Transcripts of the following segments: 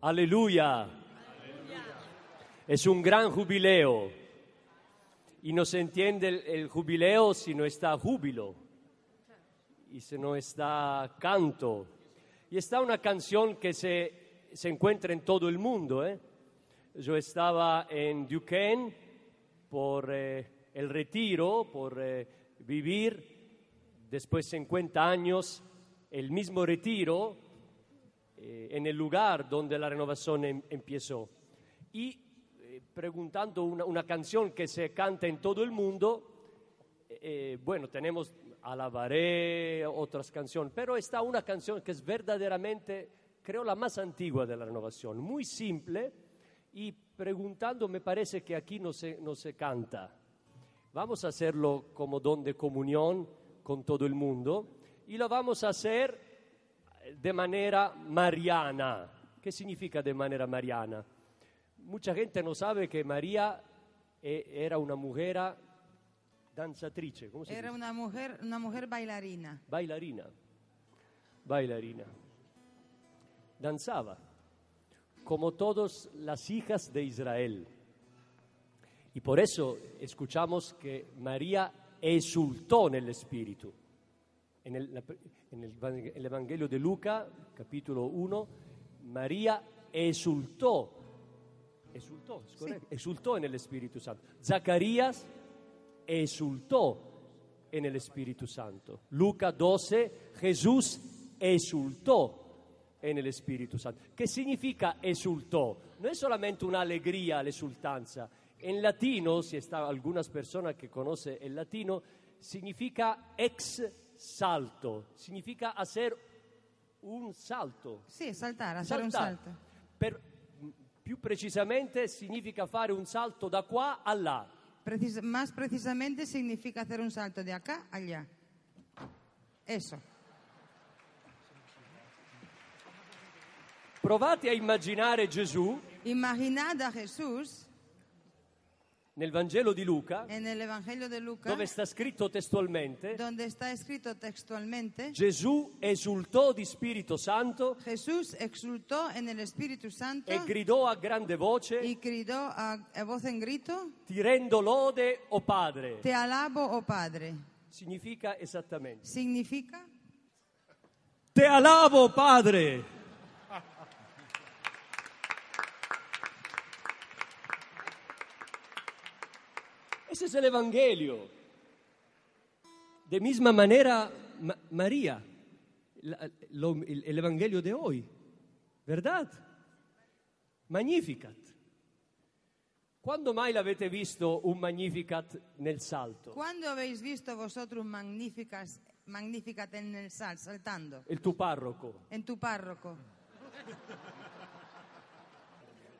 Aleluya. Es un gran jubileo. Y no se entiende el, jubileo si no está júbilo y si no está canto. Y está una canción que se, se encuentra en todo el mundo. ¿eh? Yo estaba en Duquesne por eh, el retiro, por eh, vivir después de 50 años el mismo retiro eh, en el lugar donde la renovación em- empezó. Y eh, preguntando una, una canción que se canta en todo el mundo, eh, bueno, tenemos Alabaré, otras canciones, pero está una canción que es verdaderamente, creo, la más antigua de la renovación, muy simple y preguntando, me parece que aquí no se, no se canta. Vamos a hacerlo como don de comunión con todo el mundo y lo vamos a hacer de manera mariana. ¿Qué significa de manera mariana? Mucha gente no sabe que María eh, era una mujer danzatrice, ¿cómo se Era dice? una mujer, una mujer bailarina. Bailarina. Bailarina. Danzaba, como todas las hijas de Israel. Y por eso escuchamos que María exultó en el Espíritu. En el, en Evangelio de Luca, capítulo 1, María exultó. Exultó, es correcto, exultó en el Espíritu Santo. Zacarías exultó en el Espíritu Santo. Luca 12, Jesús exultó en el Espíritu Santo. ¿Qué significa exultó? No es solamente una alegría, la exultanza. En latino, si está algunas personas que conocen el latino, significa ex salto, significa hacer un salto. Sí, saltar, hacer un salto. Per- più precisamente significa fare un salto da qua a là. Precis- más precisamente significa hacer un salto de acá a allá. Eso. Provate a immaginare Gesù Imaginad a Jesús nel Vangelo di Luca, de Lucas, dove sta scritto testualmente, textualmente, Gesù esultò di Spirito Santo Santo e gridò a grande voce, a, a voz en grito, ti rendo lode, o Padre. te alabo, oh Padre. Significa esattamente, Significa, te alabo, Padre. Ese es el Evangelio. De misma manera, Ma- María, la- lo- el, el Evangelio de hoy, ¿verdad? Magnificat. Quando mai l'avete visto un Magnificat nel salto? ¿cuándo habéis visto vosotros magníficas, magníficas en el sal, saltando? Il tuo parroco. En tu párroco.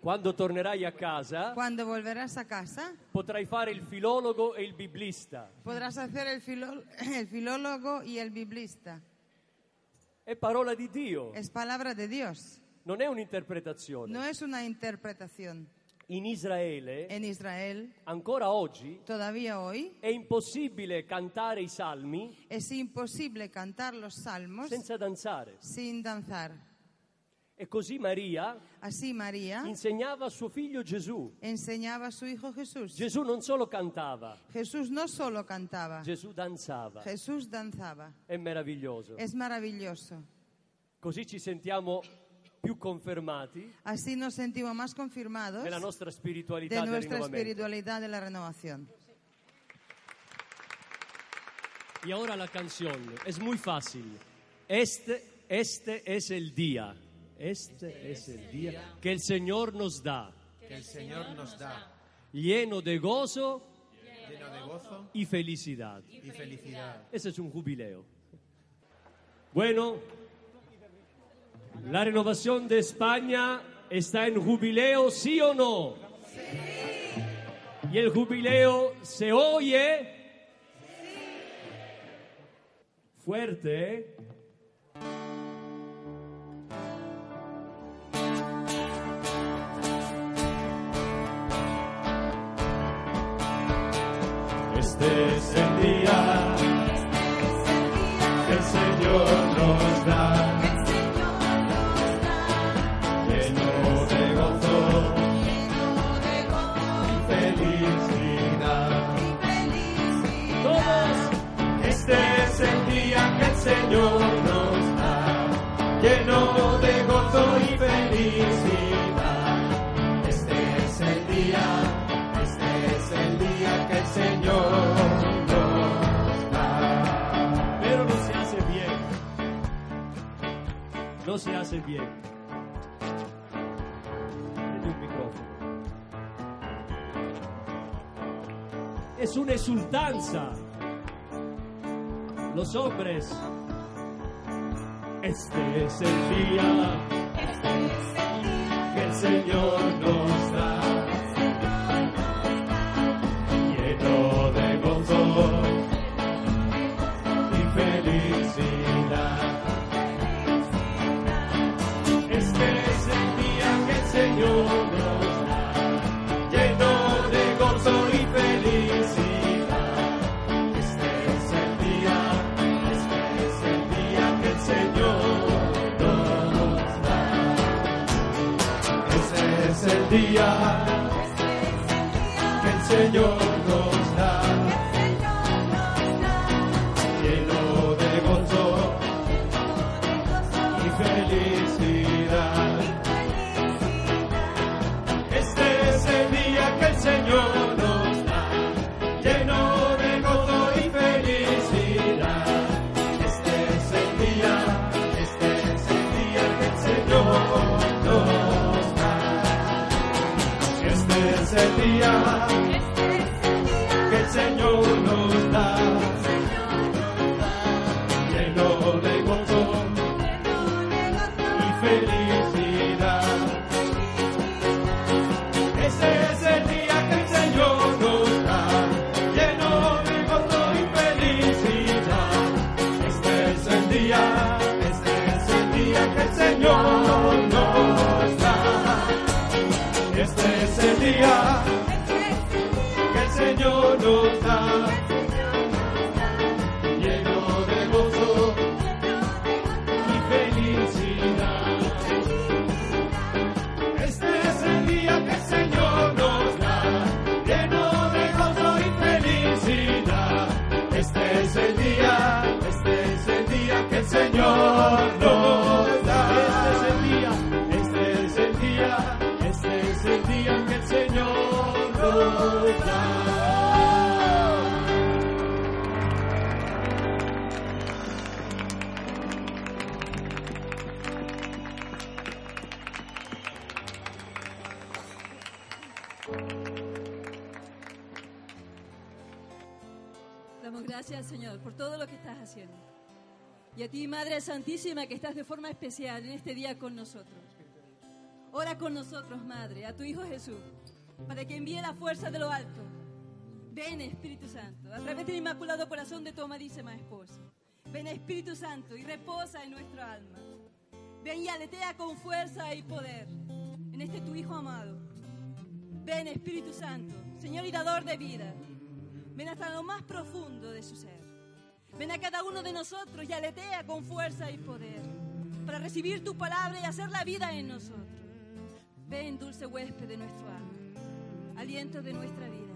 Quando tornerai a casa Cuando volverás a casa, potrai fare il filologo e il biblista. podrás hacer el, filo- el filólogo y el biblista. È parola di Dio, Es palabra de Dios, non è un'interpretazione. no es una interpretación. In Israele, En Israel, ancora oggi, todavía hoy, è impossibile cantare i salmi es imposible cantar los salmos senza danzare. sin danzar. E così Maria Así María insegnava a suo figlio Gesù. enseñaba a su hijo Jesús. Gesù non solo cantava, Jesús no solo cantaba, Gesù danzava. Jesús danzaba. È meraviglioso. Es maravilloso. Così ci sentiamo più confermati Así nos sentimos más confirmados nella nostra de del nuestra rinnovamento. espiritualidad de la renovación. Y ahora la canción. Es muy fácil. Este, este es el día. Este es el día que el Señor nos da, que el Señor nos da, lleno de gozo lleno de gozo y felicidad. y felicidad. Ese es un jubileo. Bueno, la renovación de España está en jubileo, ¿sí o no? Y el jubileo se oye fuerte. ¿eh? Nos da, lleno de gozo y felicidad. Este es el día, este es el día que el Señor nos da. Pero no se hace bien, no se hace bien. es una exultanza. Los hombres este es el día que el Señor nos da. Señor Damos gracias, Señor, por todo lo que estás haciendo. Y a ti, Madre Santísima, que estás de forma especial en este día con nosotros. Ora con nosotros, Madre, a tu Hijo Jesús, para que envíe la fuerza de lo alto. Ven, Espíritu Santo, a través del Inmaculado Corazón de tu amadísima esposa. Ven, Espíritu Santo, y reposa en nuestro alma. Ven y aletea con fuerza y poder en este tu Hijo amado. Ven, Espíritu Santo, Señor y dador de vida. Ven hasta lo más profundo de su ser. Ven a cada uno de nosotros y aletea con fuerza y poder para recibir tu palabra y hacer la vida en nosotros. Ven, dulce huésped de nuestro alma, aliento de nuestra vida.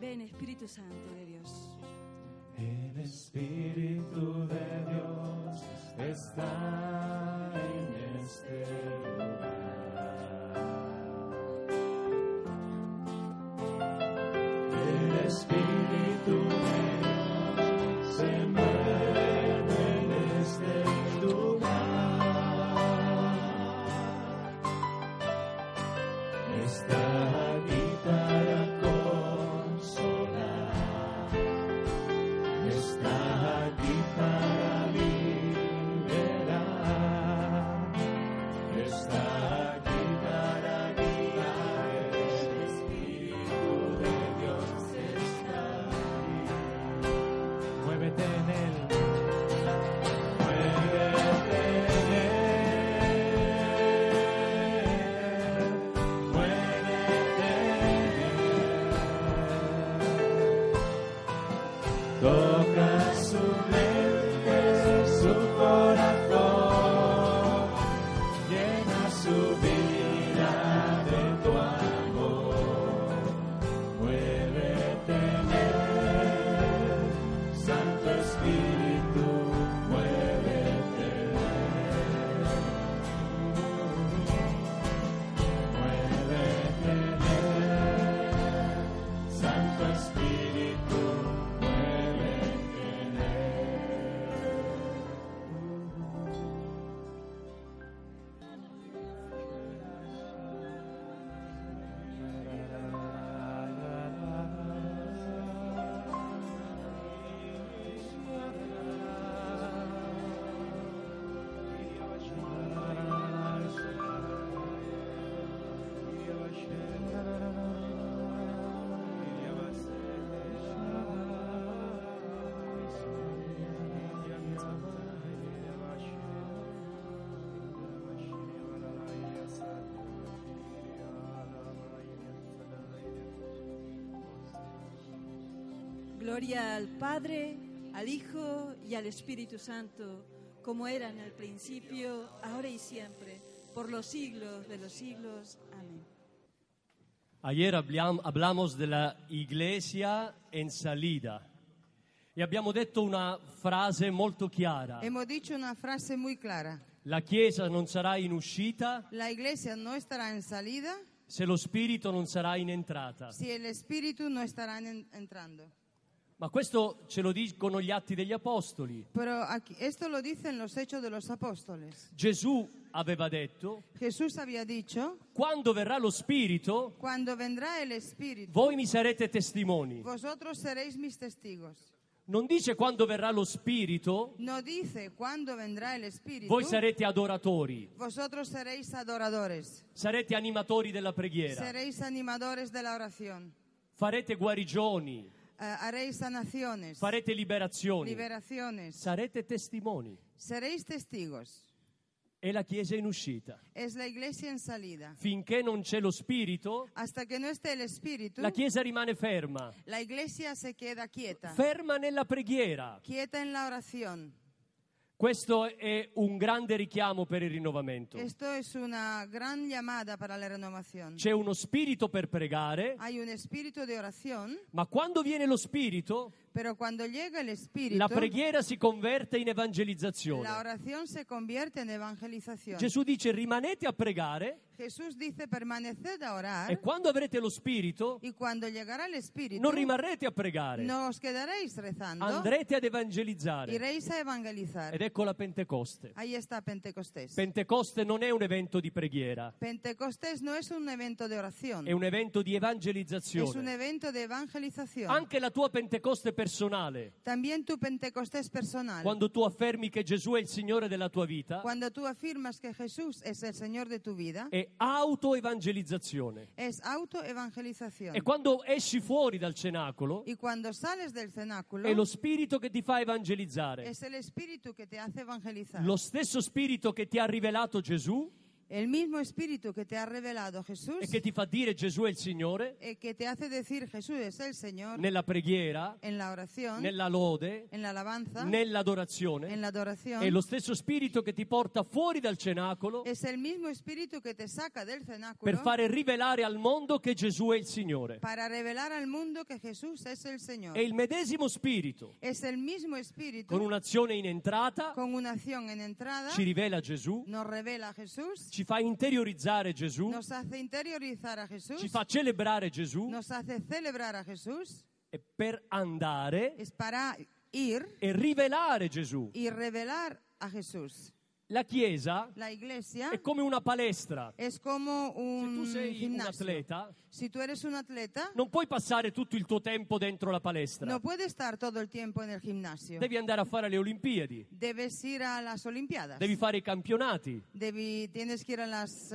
Ven, Espíritu Santo de Dios. El Espíritu de Dios está en este lugar. El Gloria al Padre, al Hijo y al Espíritu Santo, como era en el principio, ahora y siempre, por los siglos de los siglos. Amén. Ayer hablamos della iglesia en salida e abbiamo detto una frase molto chiara. Hemos dicho una frase muy clara. La Chiesa non sarà in uscita La iglesia no estará en salida se lo Spirito non sarà in entrata. si el Espíritu no estará en- entrando. Ma questo ce lo dicono gli atti degli Apostoli. Pero aquí, esto lo dicen los hechos de los apóstoles. Gesù aveva detto, Jesús había dicho, quando verrà lo Spirito, cuando vendrá el Espíritu, voi mi sarete testimoni. vosotros seréis mis testigos. Non dice quando verrà lo Spirito, No dice cuándo vendrá el Espíritu, voi sarete adoratori, vosotros seréis adoradores, sarete animatori della preghiera, seréis animadores de la oración, farete guarigioni, haréis sanaciones, farete liberazioni, liberaciones, sarete testimoni. seréis testigos. E la Chiesa è in uscita. Es la iglesia en salida. Finché non c'è lo Spirito, Hasta que no esté el Espíritu, la Chiesa rimane ferma, la iglesia se queda quieta, ferma nella preghiera. quieta en la oración. Questo è un grande richiamo per il rinnovamento. Esto es una gran llamada para la renovación. C'è uno spirito per pregare, Hay un espíritu de oración, ma quando viene lo spirito, la preghiera si converte in evangelizzazione. Gesù dice rimanete a pregare dice orar e quando avrete lo spirito espíritu non rimarrete a pregare, rezando, andrete ad evangelizzare. Ed ecco la Pentecoste. Pentecoste non è un evento di preghiera, Pentecostés no es un evento de oración, è un evento di evangelizzazione. evento de evangelización. Anche la tua Pentecoste personale, También tu Pentecostés personal. quando tu affermi che Gesù è il Signore della tua vita, Cuando tú afirmas que Jesús es el Señor de tu vida, è autoevangelizzazione. es autoevangelización. E quando esci fuori dal cenacolo, Y cuando sales del cenáculo, è lo Spirito che ti fa evangelizzare. es el Espíritu que te hace evangelizar. Lo stesso Spirito che ti ha rivelato Gesù El mismo Espíritu que te ha revelado Jesús e che ti fa dire Gesù è il Signore eh, que te hace decir Jesús es el Señor nella preghiera, en la oración, nella lode, en la alabanza, nell'adorazione. en la adoración. È lo stesso Spirito che ti porta fuori dal cenacolo Es el mismo Espíritu que te saca del per cenáculo fare rivelare al mondo che Gesù è il Signore. para revelar al mundo que Jesús es el Señor. È il medesimo Spirito, Es el mismo Espíritu con un'azione in entrata, con una acción en entrada, ci rivela Gesù, nos revela a Jesús, ci fa interiorizzare Gesù, nos hace interiorizar a Jesús, ci fa celebrare Gesù nos hace celebrar a Jesús, e per andare es para ir e rivelare Gesù. y revelar a Jesús. La Chiesa La iglesia è come una palestra. es como Se un tu sei un atleta, Si tú eres un atleta, non puoi passare tutto il tuo tempo dentro la palestra. no puedes estar todo el tiempo en el gimnasio. Devi andare a fare le Olimpiadi, Debes ir a las Olimpiadas. devi fare i campionati, tienes que ir a las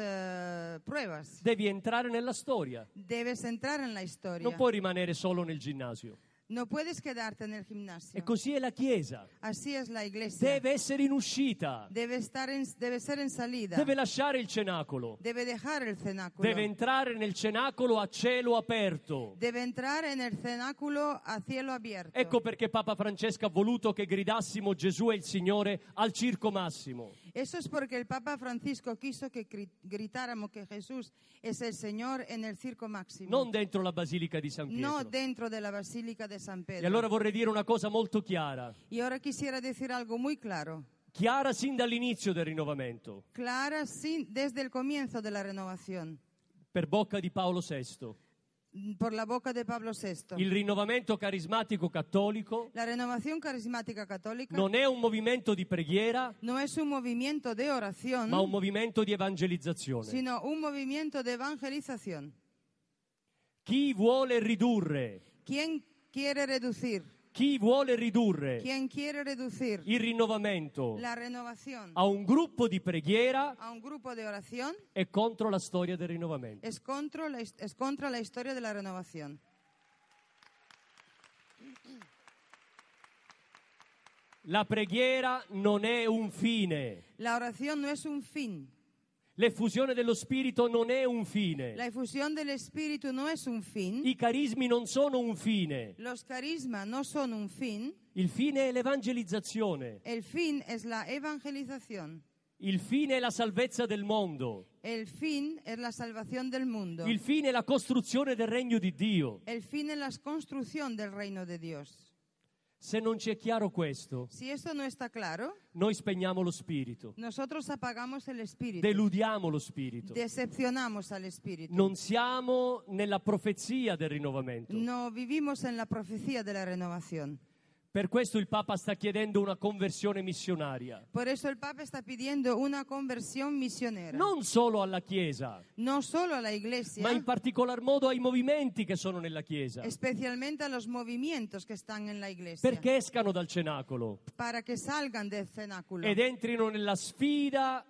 pruebas. devi entrare nella storia. Debes entrar en la historia. Non puoi rimanere solo nel ginnasio. No puedes quedarte en el gimnasio. E così è la Chiesa. Así es la iglesia. Deve essere in uscita, Debe, estar en- debe ser en salida. deve lasciare il cenacolo, Debe dejar el cenáculo. deve entrare nel cenacolo a cielo aperto. Debe entrar en el cenáculo a cielo abierto. Ecco perché Papa Francesco ha voluto che gridassimo Gesù è il Signore al Circo Massimo. Eso es porque el Papa Francisco quiso que gri- gritáramos que Jesús es el Señor en el circo máximo. non dentro la Basilica di San no Pietro. dentro de la Basílica de San E Pedro. allora vorrei dire una cosa molto chiara, Y ahora quisiera decir algo muy claro. chiara sin dall'inizio del rinnovamento, Clara sin- desde el comienzo de la renovación, per bocca di Paolo VI. Por la boca de Pablo VI. Il rinnovamento carismatico cattolico La renovación carismática católica non è un movimento di preghiera, no es un movimiento de oración, ma un movimento di evangelizzazione. sino un movimiento de evangelización. Chi vuole ridurre, ¿Quién quiere reducir? Chi vuole ridurre ¿Quién quiere reducir il rinnovamento la renovación a un gruppo di preghiera a un grupo de oración? è contro la storia del rinnovamento. Es contra la, es contra la historia de la renovación. La preghiera non è un fine, La oración no es un fin, L'effusione dello Spirito non è un fine. La efusión del Espíritu no es un fin. I carismi non sono un fine. Los carismas no son un fin. Il fine è l'evangelizzazione. El fin es la evangelización. Il fine è la salvezza del mondo. El fin es la salvación del mundo. Il fine è la costruzione del regno di Dio. El fin es la construcción del reino de Dios. Se non ci è chiaro questo, Si esto no está claro, noi spegniamo lo spirito, nosotros apagamos el Espíritu. deludiamo lo spirito. Decepcionamos al Espíritu. Non siamo nella profezia del rinnovamento. No vivimos en la profecía de la renovación. Per questo il Papa sta chiedendo una conversione missionaria, Por eso el Papa está pidiendo una conversión misionera. non solo alla Chiesa, No solo a la iglesia, ma in particolar modo ai movimenti che sono nella Chiesa, especialmente a los movimientos que están en la iglesia, perché escano dal cenacolo. Para que salgan del cenáculo. Ed entrino nella sfida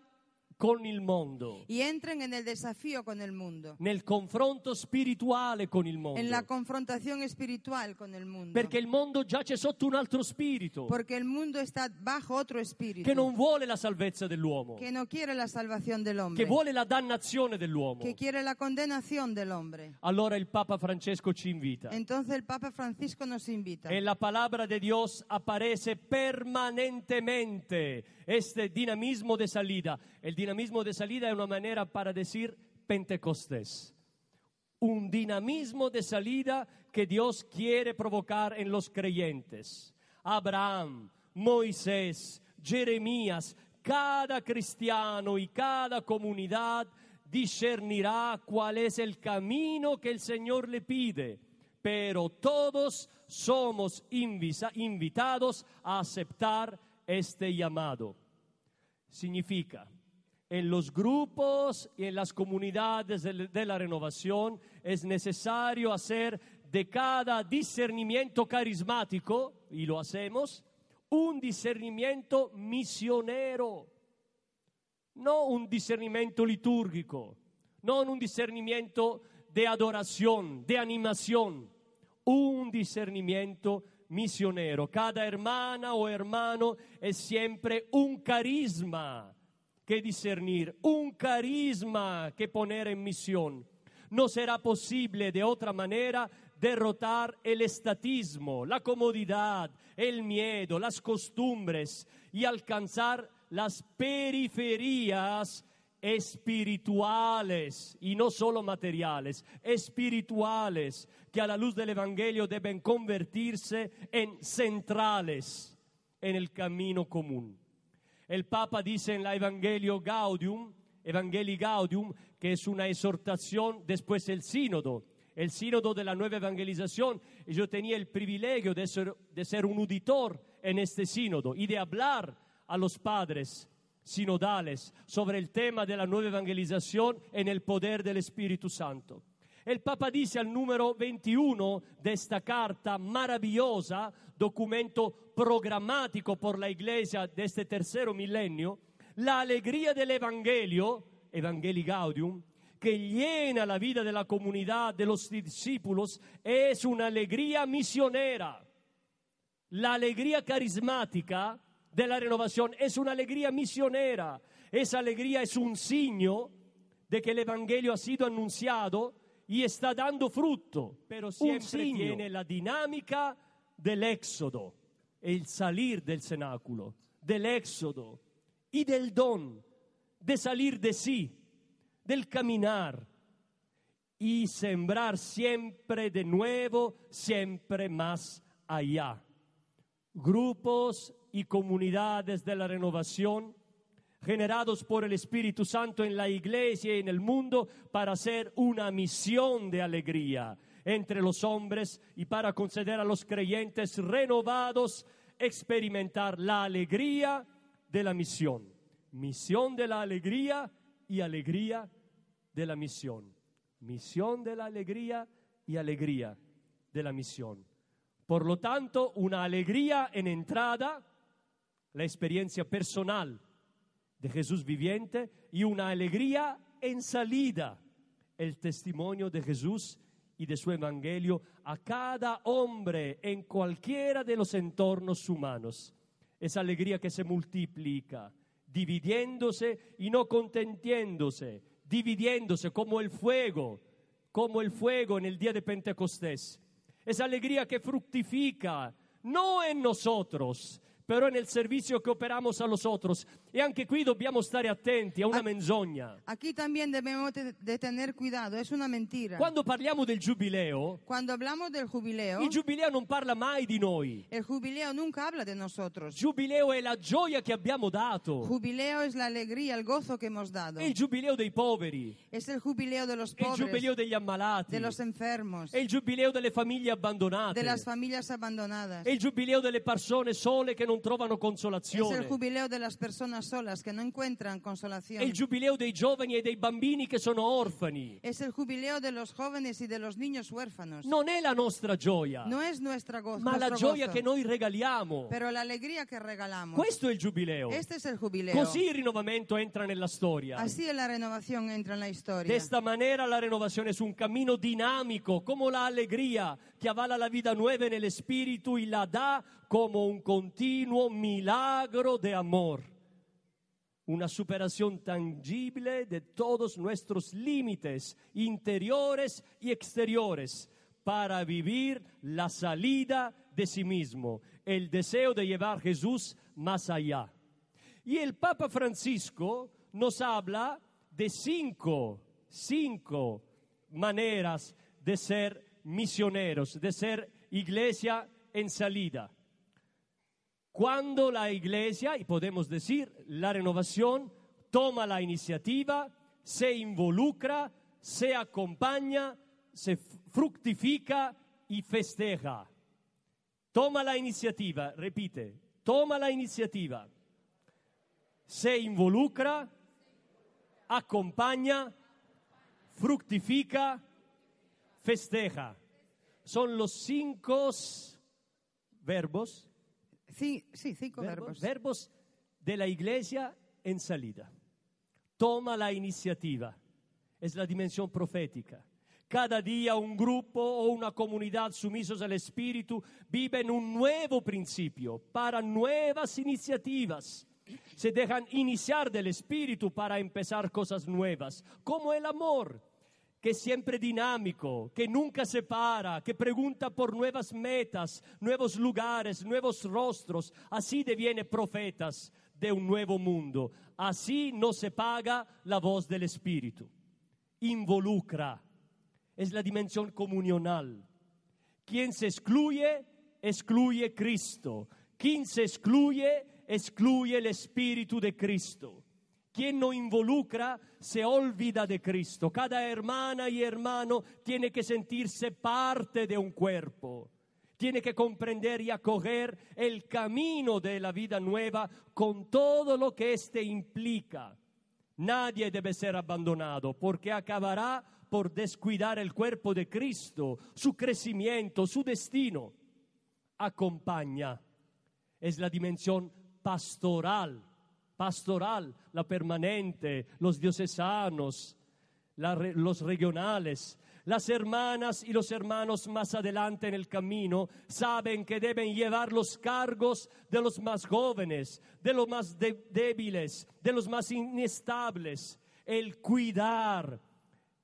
con il mondo, y entren en el desafío con el mundo, nel confronto spirituale con il mondo, en la confrontación espiritual con el mundo. perché il mondo giace sotto un altro spirito Porque el mundo está bajo otro espíritu che non vuole la salvezza dell'uomo, que no quiere la salvación del che hombre, vuole la dannazione dell'uomo. que quiere la condenación del hombre. Allora il Papa Francesco ci invita. Entonces el Papa Francisco nos invita. En la palabra de Dios aparece permanentemente este dinamismo de salida. El dinamismo de salida es una manera para decir Pentecostés. Un dinamismo de salida que Dios quiere provocar en los creyentes. Abraham, Moisés, Jeremías, cada cristiano y cada comunidad discernirá cuál es el camino que el Señor le pide pero todos somos invitados a aceptar este llamado. Significa, en los grupos y en las comunidades de la renovación es necesario hacer de cada discernimiento carismático, y lo hacemos, un discernimiento misionero, no un discernimiento litúrgico, no un discernimiento de adoración, de animación, un discernimiento misionero. Cada hermana o hermano es siempre un carisma que discernir, un carisma que poner en misión. No será posible de otra manera derrotar el estatismo, la comodidad, el miedo, las costumbres y alcanzar las periferias espirituales y no solo materiales, espirituales que a la luz del Evangelio deben convertirse en centrales en el camino común. El Papa dice en la Evangelio Gaudium, Evangelii Gaudium, que es una exhortación después del sínodo, el sínodo de la nueva evangelización. Y yo tenía el privilegio de ser, de ser un auditor en este sínodo y de hablar a los padres sinodales sobre el tema de la nueva evangelización en el poder del Espíritu Santo. El Papa dice al número 21 de esta carta maravillosa, documento programático por la Iglesia de este tercero milenio, la alegría del Evangelio, Evangelii Gaudium, que llena la vida de la comunidad de los discípulos, es una alegría misionera. La alegría carismática de la renovación es una alegría misionera. Esa alegría es un signo de que el Evangelio ha sido anunciado y está dando fruto, pero siempre tiene la dinámica del éxodo, el salir del cenáculo, del éxodo y del don, de salir de sí, del caminar y sembrar siempre de nuevo, siempre más allá. Grupos y comunidades de la renovación generados por el Espíritu Santo en la iglesia y en el mundo para hacer una misión de alegría entre los hombres y para conceder a los creyentes renovados experimentar la alegría de la misión. Misión de la alegría y alegría de la misión. Misión de la alegría y alegría de la misión. Por lo tanto, una alegría en entrada, la experiencia personal de Jesús viviente y una alegría en salida, el testimonio de Jesús y de su evangelio a cada hombre en cualquiera de los entornos humanos. Esa alegría que se multiplica, dividiéndose y no contentiéndose, dividiéndose como el fuego, como el fuego en el día de Pentecostés. Esa alegría que fructifica, no en nosotros, però nel servizio che operamos a los otros. E anche qui dobbiamo stare attenti a una menzogna. Aquí también debemos de tener cuidado, es una mentira. Quando parliamo del giubileo, Cuando hablamos del jubileo, il giubileo non parla mai di noi. el jubileo nunca habla de nosotros. Giubileo è la gioia che abbiamo dato. Jubileo es la alegría, el gozo que hemos dado. È il giubileo dei poveri, Es el jubileo de los è il giubileo pobres, degli ammalati, de los enfermos, è il giubileo delle famiglie abbandonate, de las familias abandonadas. è il giubileo delle persone sole che non trovano Es el consolazione, jubileo de las personas solas que no encuentran è consolación. il giubileo dei giovani e dei bambini che sono orfani. Es el jubileo de los jóvenes y de los niños huérfanos. Non è la nostra gioia, No es nuestra gozo, ma la gioia gozo, che noi regaliamo. pero la alegría que regalamos. Questo è il giubileo. Este es el jubileo. Così il rinnovamento entra nella storia. Así la renovación entra en la De historia. esta manera la renovación es un camino dinámico, como la alegría que avala la vida nueva en el espíritu y la da como un continuo milagro de amor. Una superación tangible de todos nuestros límites interiores y exteriores para vivir la salida de sí mismo, el deseo de llevar a Jesús más allá. Y el Papa Francisco nos habla de cinco, cinco maneras de ser misioneros, de ser iglesia en salida. Cuando la iglesia, y podemos decir la renovación, toma la iniciativa, se involucra, se acompaña, se fructifica y festeja. Toma la iniciativa, repite, toma la iniciativa, se involucra, acompaña, fructifica, festeja. Son los cinco verbos Sí, sí, cinco verbos, verbos. verbos de la iglesia en salida. Toma la iniciativa. Es la dimensión profética. Cada día un grupo o una comunidad sumisos al Espíritu viven un nuevo principio para nuevas iniciativas. Se dejan iniciar del Espíritu para empezar cosas nuevas, como el amor, que es siempre dinámico, que nunca se para, que pregunta por nuevas metas, nuevos lugares, nuevos rostros. Así deviene profetas de un nuevo mundo. Así no se paga la voz del Espíritu. Involucra. Es la dimensión comunional. Quien se excluye, excluye Cristo. Quien se excluye, excluye el Espíritu de Cristo. Quien no involucra se olvida de Cristo. Cada hermana y hermano tiene que sentirse parte de un cuerpo. Tiene que comprender y acoger el camino de la vida nueva con todo lo que éste implica. Nadie debe ser abandonado porque acabará por descuidar el cuerpo de Cristo, su crecimiento, su destino. Acompaña. Es la dimensión pastoral pastoral, la permanente, los diocesanos, la los regionales. Las hermanas y los hermanos más adelante en el camino saben que deben llevar los cargos de los más jóvenes, de los más de, débiles, de los más inestables. El cuidar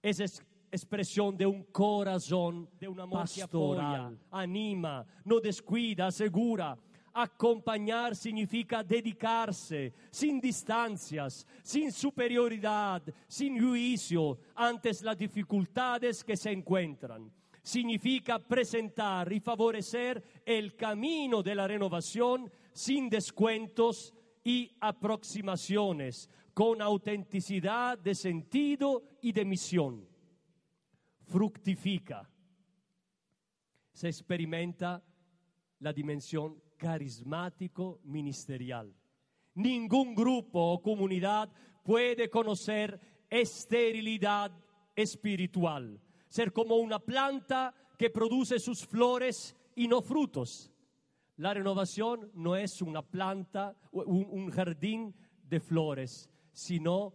es, es expresión de un corazón, de una pastoral, anima, no descuida, asegura. Acompañar significa dedicarse sin distancias, sin superioridad, sin juicio ante las dificultades que se encuentran. Significa presentar y favorecer el camino de la renovación sin descuentos y aproximaciones, con autenticidad de sentido y de misión. Fructifica. Se experimenta la dimensión carismático ministerial. Ningún grupo o comunidad puede conocer esterilidad espiritual, ser como una planta que produce sus flores y no frutos. La renovación no es una planta, un, un jardín de flores, sino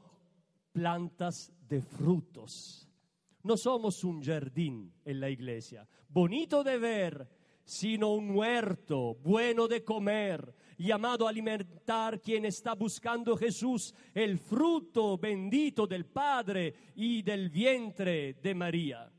plantas de frutos. No somos un jardín en la iglesia, bonito de ver, sino un huerto bueno de comer, llamado a alimentar quien está buscando Jesús, el fruto bendito del Padre y del vientre de María.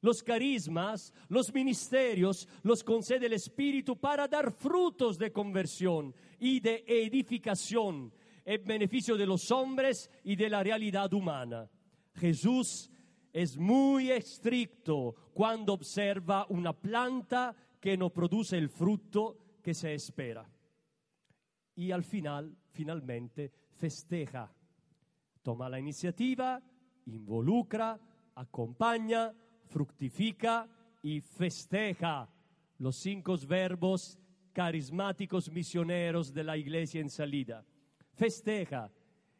Los carismas, los ministerios los concede el Espíritu para dar frutos de conversión y de edificación en beneficio de los hombres y de la realidad humana. Jesús es muy estricto cuando observa una planta que no produce el fruto que se espera. Y al final, finalmente, festeja. Toma la iniciativa, involucra, acompaña, fructifica y festeja los cinco verbos carismáticos misioneros de la iglesia en salida. Festeja.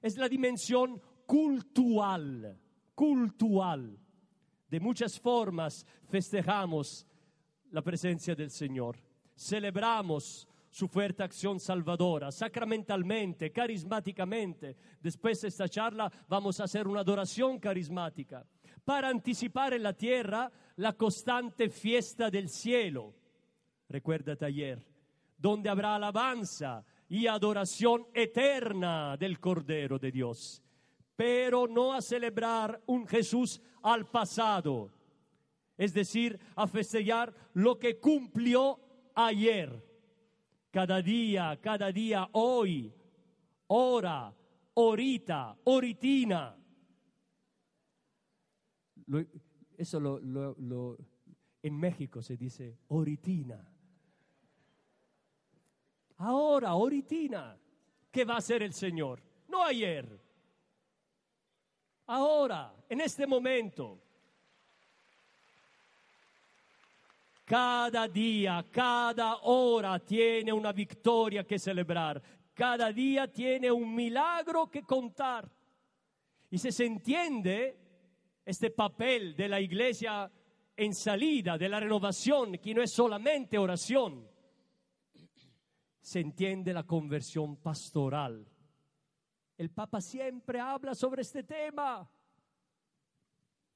Es la dimensión cultural, cultural. De muchas formas festejamos la presencia del Señor. Celebramos su fuerte acción salvadora, sacramentalmente, carismáticamente. Después de esta charla vamos a hacer una adoración carismática para anticipar en la tierra la constante fiesta del cielo. Recuérdate ayer, donde habrá alabanza y adoración eterna del Cordero de Dios, pero no a celebrar un Jesús al pasado, es decir, a festejar lo que cumplió ayer, cada día, cada día, hoy, hora, ahorita, oritina. Lo- eso lo, lo- lo- en México se dice oritina. Ahora, ahoritina, ¿qué va a hacer el Señor? No ayer. Ahora, en este momento. Cada día, cada hora tiene una victoria que celebrar. Cada día tiene un milagro que contar. Y si se entiende este papel de la iglesia en salida, de la renovación, que no es solamente oración, se entiende la conversión pastoral. El Papa siempre habla sobre este tema.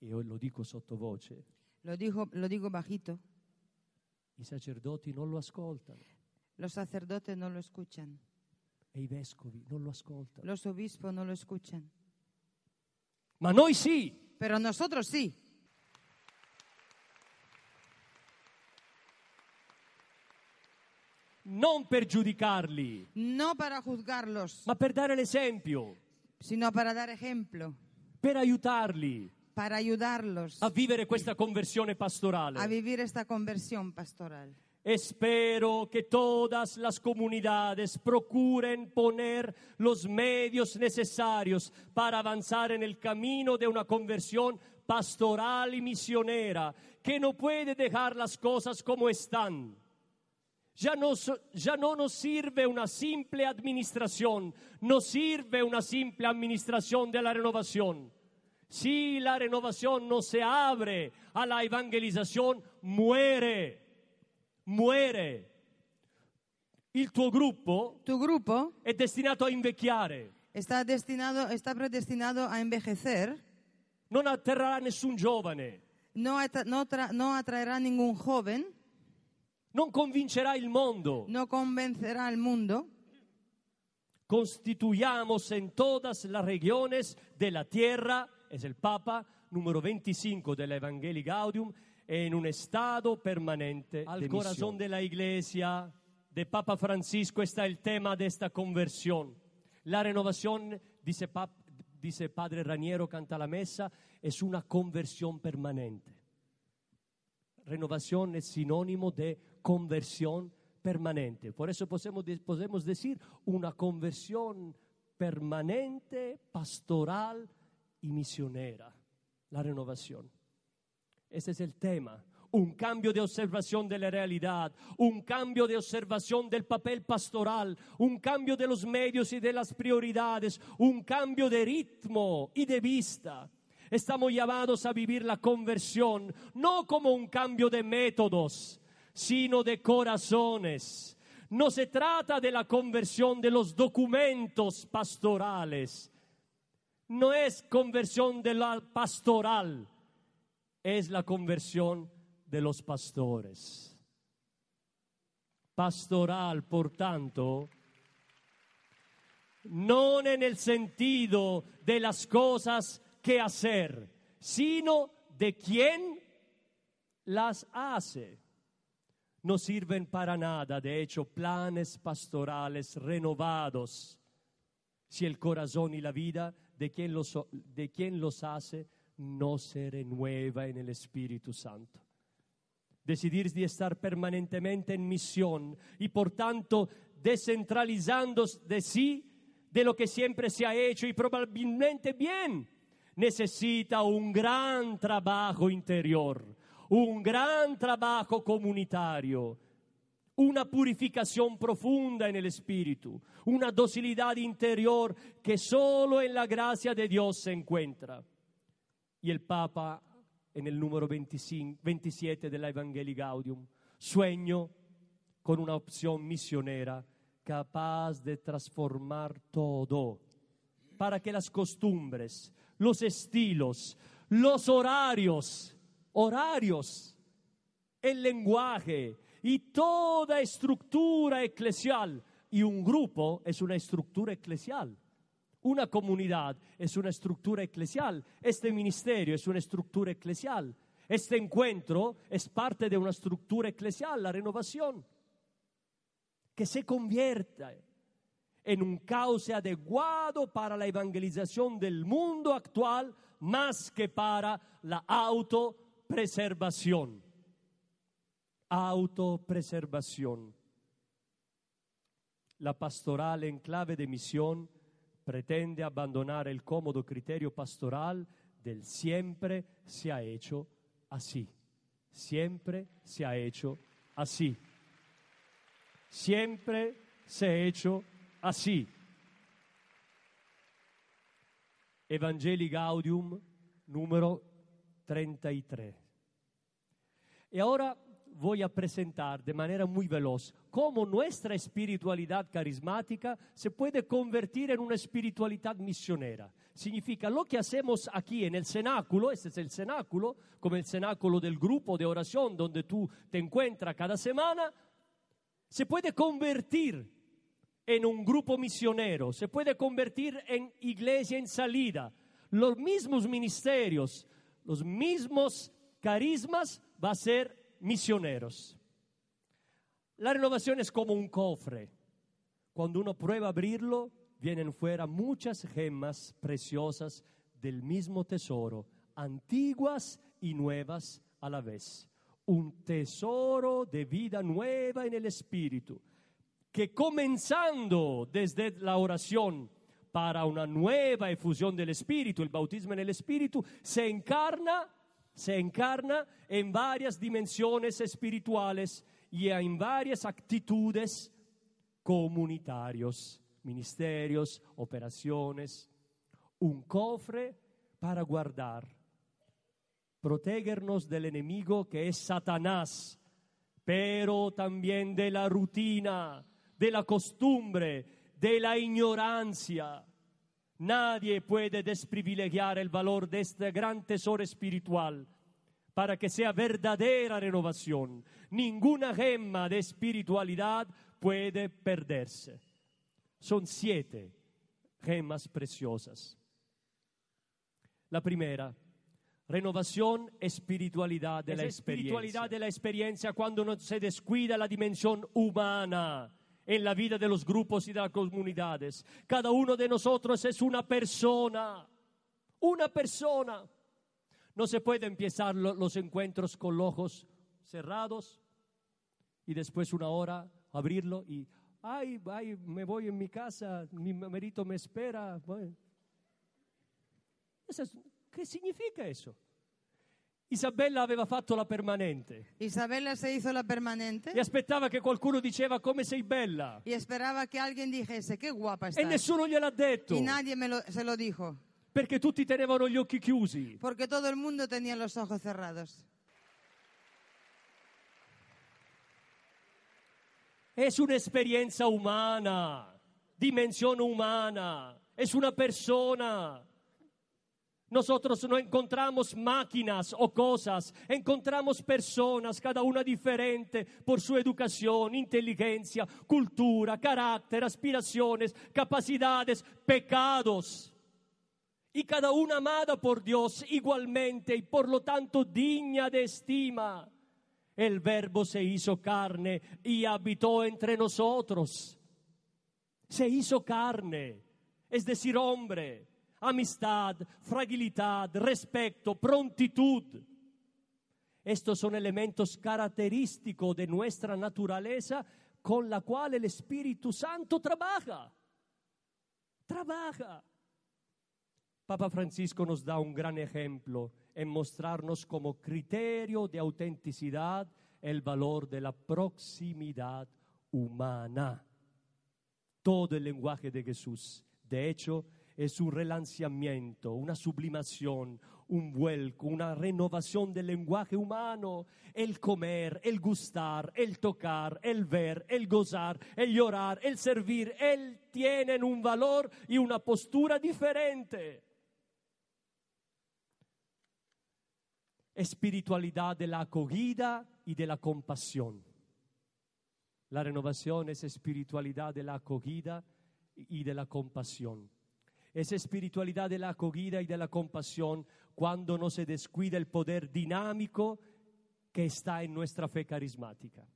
E io lo dico sottovoce, Lo, dijo, lo digo bajito. i sacerdoti non lo ascoltano Los sacerdotes no lo escuchan. e i vescovi non lo ascoltano. Los obispos no lo escuchan. Ma noi sì, Pero nosotros sí. Non per giudicarli, No para juzgarlos, ma per dare l'esempio, sino para dar ejemplo. per aiutarli Para ayudarlos a vivere questa conversione a pastorale. vivir esta conversión pastoral. Espero que todas las comunidades procuren poner los medios necesarios para avanzar en el camino de una conversión pastoral y misionera, que no puede dejar las cosas como están. Ya no, ya no nos sirve una simple administración, nos sirve una simple administración de la renovación. Si la renovación no se abre a la evangelización, muere, muere. Il tuo gruppo Tu grupo è destinato a invecchiare, está destinado, está predestinado a envejecer. non atterrà nessun giovane, No, atra- no tra- no atraerá ningún joven, non convincerà il mondo. no convencerá al mundo. Constituyamos en todas las regiones de la tierra, es el Papa número 25 del Evangelii Gaudium, en un estado permanente al de corazón misión. de la iglesia de Papa Francisco está el tema de esta conversión. La renovación, dice, Pap- dice Padre Raniero, canta la mesa, es una conversión permanente. Renovación es sinónimo de conversión permanente. Por eso podemos, de- podemos decir una conversión permanente, pastoral y misionera. La renovación. Ese es el tema. Un cambio de observación de la realidad, un cambio de observación del papel pastoral, un cambio de los medios y de las prioridades, un cambio de ritmo y de vista. Estamos llamados a vivir la conversión no como un cambio de métodos, sino de corazones. No se trata de la conversión de los documentos pastorales, no es conversión de la pastoral, es la conversión de los pastores. pastoral, por tanto, no en el sentido de las cosas que hacer, sino de quién las hace. No sirven para nada, de hecho, planes pastorales renovados. Si el corazón y la vida de quien los, de quien los hace no se renueva en el Espíritu Santo. Decidir de estar permanentemente en misión y por tanto descentralizando de sí de lo que siempre se ha hecho y probablemente bien, necesita un gran trabajo interior, un gran trabajo comunitario, una purificación profunda en el espíritu, una docilidad interior que solo en la gracia de Dios se encuentra. Y el Papa, en el número 25, 27 de la Evangelii Gaudium, sueño con una opción misionera capaz de transformar todo para que las costumbres, los estilos, los horarios, horarios, el lenguaje y toda estructura eclesial, y un grupo es una estructura eclesial. Una comunidad es una estructura eclesial. Este ministerio es una estructura eclesial. Este encuentro es parte de una estructura eclesial, la renovación. Que se convierta en un cauce adecuado para la evangelización del mundo actual más que para la autopreservación. Autopreservación. La pastoral en clave de misión pretende abandonar el cómodo criterio pastoral del siempre se ha hecho así. Siempre se ha hecho así. Siempre se ha hecho así. Evangelii Gaudium número 33. Y ahora voy a presentar de manera muy veloz cómo nuestra espiritualidad carismática se puede convertir en una espiritualidad misionera. Significa lo que hacemos aquí en el cenáculo, este es el cenáculo, como el cenáculo del grupo de oración donde tú te encuentras cada semana, se puede convertir en un grupo misionero, se puede convertir en iglesia en salida. Los mismos ministerios, los mismos carismas va a ser misioneros. La renovación es como un cofre. Cuando uno prueba a abrirlo, vienen fuera muchas gemas preciosas del mismo tesoro, antiguas y nuevas a la vez. Un tesoro de vida nueva en el Espíritu, que comenzando desde la oración para una nueva efusión del Espíritu, el bautismo en el Espíritu, se encarna se encarna en varias dimensiones espirituales y en varias actitudes comunitarios, ministerios, operaciones, un cofre para guardar, protegernos del enemigo que es Satanás, pero también de la rutina, de la costumbre, de la ignorancia. Nadie puede desprivilegiar el valor de este gran tesoro espiritual para que sea verdadera renovación. Ninguna gema de espiritualidad puede perderse. Son siete gemas preciosas. La primera, renovación, espiritualidad de la espiritualidad de la experiencia cuando no se descuida la dimensión humana en la vida de los grupos y de las comunidades. Cada uno de nosotros es una persona, una persona. No se puede empezar los encuentros con los ojos cerrados y después una hora abrirlo y, ay, ay, me voy en mi casa, mi marido me espera. ¿Qué significa eso? Isabella aveva fatto la permanente. Isabella se hizo la permanente e aspettava che qualcuno diceva come sei bella. y esperaba que alguien dijese, qué guapa E estás. nessuno gliel'ha detto. Y nadie me lo- se lo dijo, Perché tutti tenevano gli occhi chiusi. porque todo el mundo tenía los ojos cerrados. Es un'esperienza umana, dimensione umana, es una persona. Nosotros no encontramos máquinas o cosas, encontramos personas, cada una diferente por su educación, inteligencia, cultura, carácter, aspiraciones, capacidades, pecados. Y cada una amada por Dios igualmente y por lo tanto digna de estima. El verbo se hizo carne y habitó entre nosotros. Se hizo carne, es decir, hombre amistad, fragilidad, respeto, prontitud. Estos son elementos característicos de nuestra naturaleza con la cual el Espíritu Santo trabaja. Trabaja. Papa Francisco nos da un gran ejemplo en mostrarnos como criterio de autenticidad el valor de la proximidad humana. Todo el lenguaje de Jesús, de hecho, es un relanceamiento, una sublimación, un vuelco, una renovación del lenguaje humano. El comer, el gustar, el tocar, el ver, el gozar, el llorar, el servir, él tienen un valor y una postura diferente. Espiritualidad de la acogida y de la compasión. La renovación es espiritualidad de la acogida y de la compasión esa espiritualidad de la acogida y de la compasión cuando no se descuida el poder dinámico que está en nuestra fe carismática.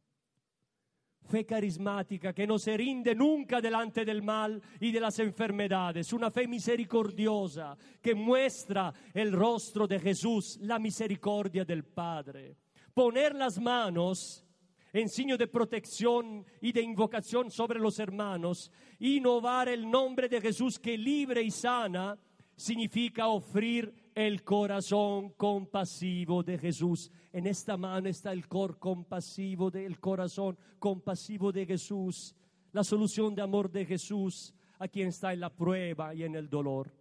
Fe carismática que no se rinde nunca delante del mal y de las enfermedades, una fe misericordiosa que muestra el rostro de Jesús, la misericordia del Padre. Poner las manos en signo de protección y de invocación sobre los hermanos, innovar el nombre de Jesús que libre y sana, significa ofrecer el corazón compasivo de Jesús. En esta mano está el cor compasivo del corazón compasivo de Jesús, la solución de amor de Jesús a quien está en la prueba y en el dolor.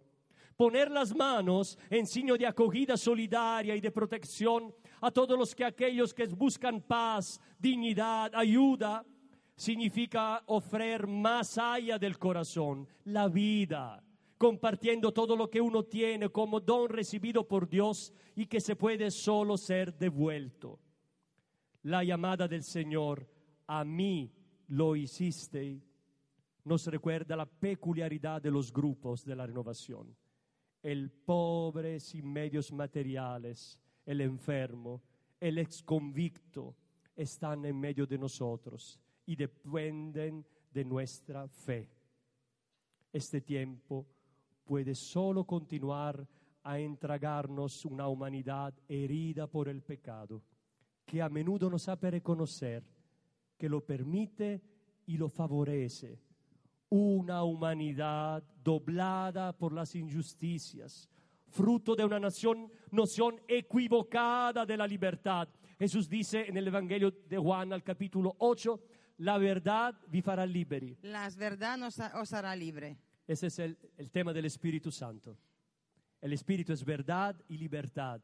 Poner las manos en signo de acogida solidaria y de protección a todos los que aquellos que buscan paz, dignidad, ayuda, significa ofrecer más allá del corazón, la vida, compartiendo todo lo que uno tiene como don recibido por Dios y que se puede solo ser devuelto. La llamada del Señor, a mí lo hiciste, nos recuerda la peculiaridad de los grupos de la renovación. El pobre sin medios materiales, el enfermo, el exconvicto, están en medio de nosotros y dependen de nuestra fe. Este tiempo puede solo continuar a entregarnos una humanidad herida por el pecado, que a menudo no sabe reconocer, que lo permite y lo favorece. Una humanidad doblada por las injusticias, fruto de una nación, noción equivocada de la libertad. Jesús dice en el Evangelio de Juan al capítulo 8, la verdad vi fará liberi. La verdad nos os hará libre. Ese es el, el tema del Espíritu Santo. El Espíritu es verdad y libertad.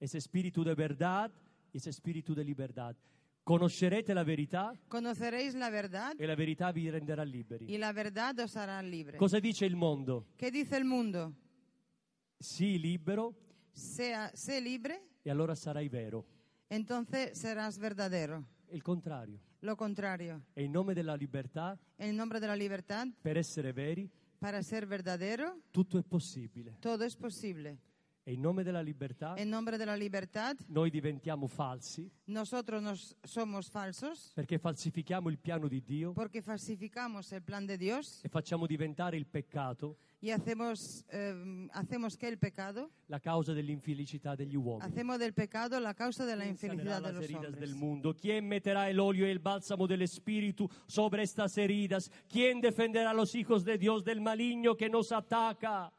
Es espíritu de verdad y es espíritu de libertad. Conoscerete la verità Conoceréis la verdad e la verità vi renderà liberi. y la verdad os hará libre. Cosa dice il mondo? ¿Qué dice el mundo? Sii libero Sea, sé libre, e allora sarai vero. entonces serás verdadero. Il contrario. Lo contrario. E in nome della libertà, En nombre de la libertad, per essere veri, para ser verdadero, tutto è possibile. todo es posible. E in nome della libertà, En nombre de la libertad, noi diventiamo falsi nosotros nos somos falsos perché falsifichiamo il piano di Dio porque falsificamos el plan de Dios e facciamo diventare il peccato y hacemos, eh, hacemos que el pecado, la causa dell'infelicità degli uomini. hacemos del pecado la causa de la ¿Quién sanará infelicidad de los hombres. del mundo? ¿Quién meterá el óleo y el bálsamo del Espíritu sobre estas heridas? ¿Quién defenderá a los hijos de Dios del maligno que nos ataca?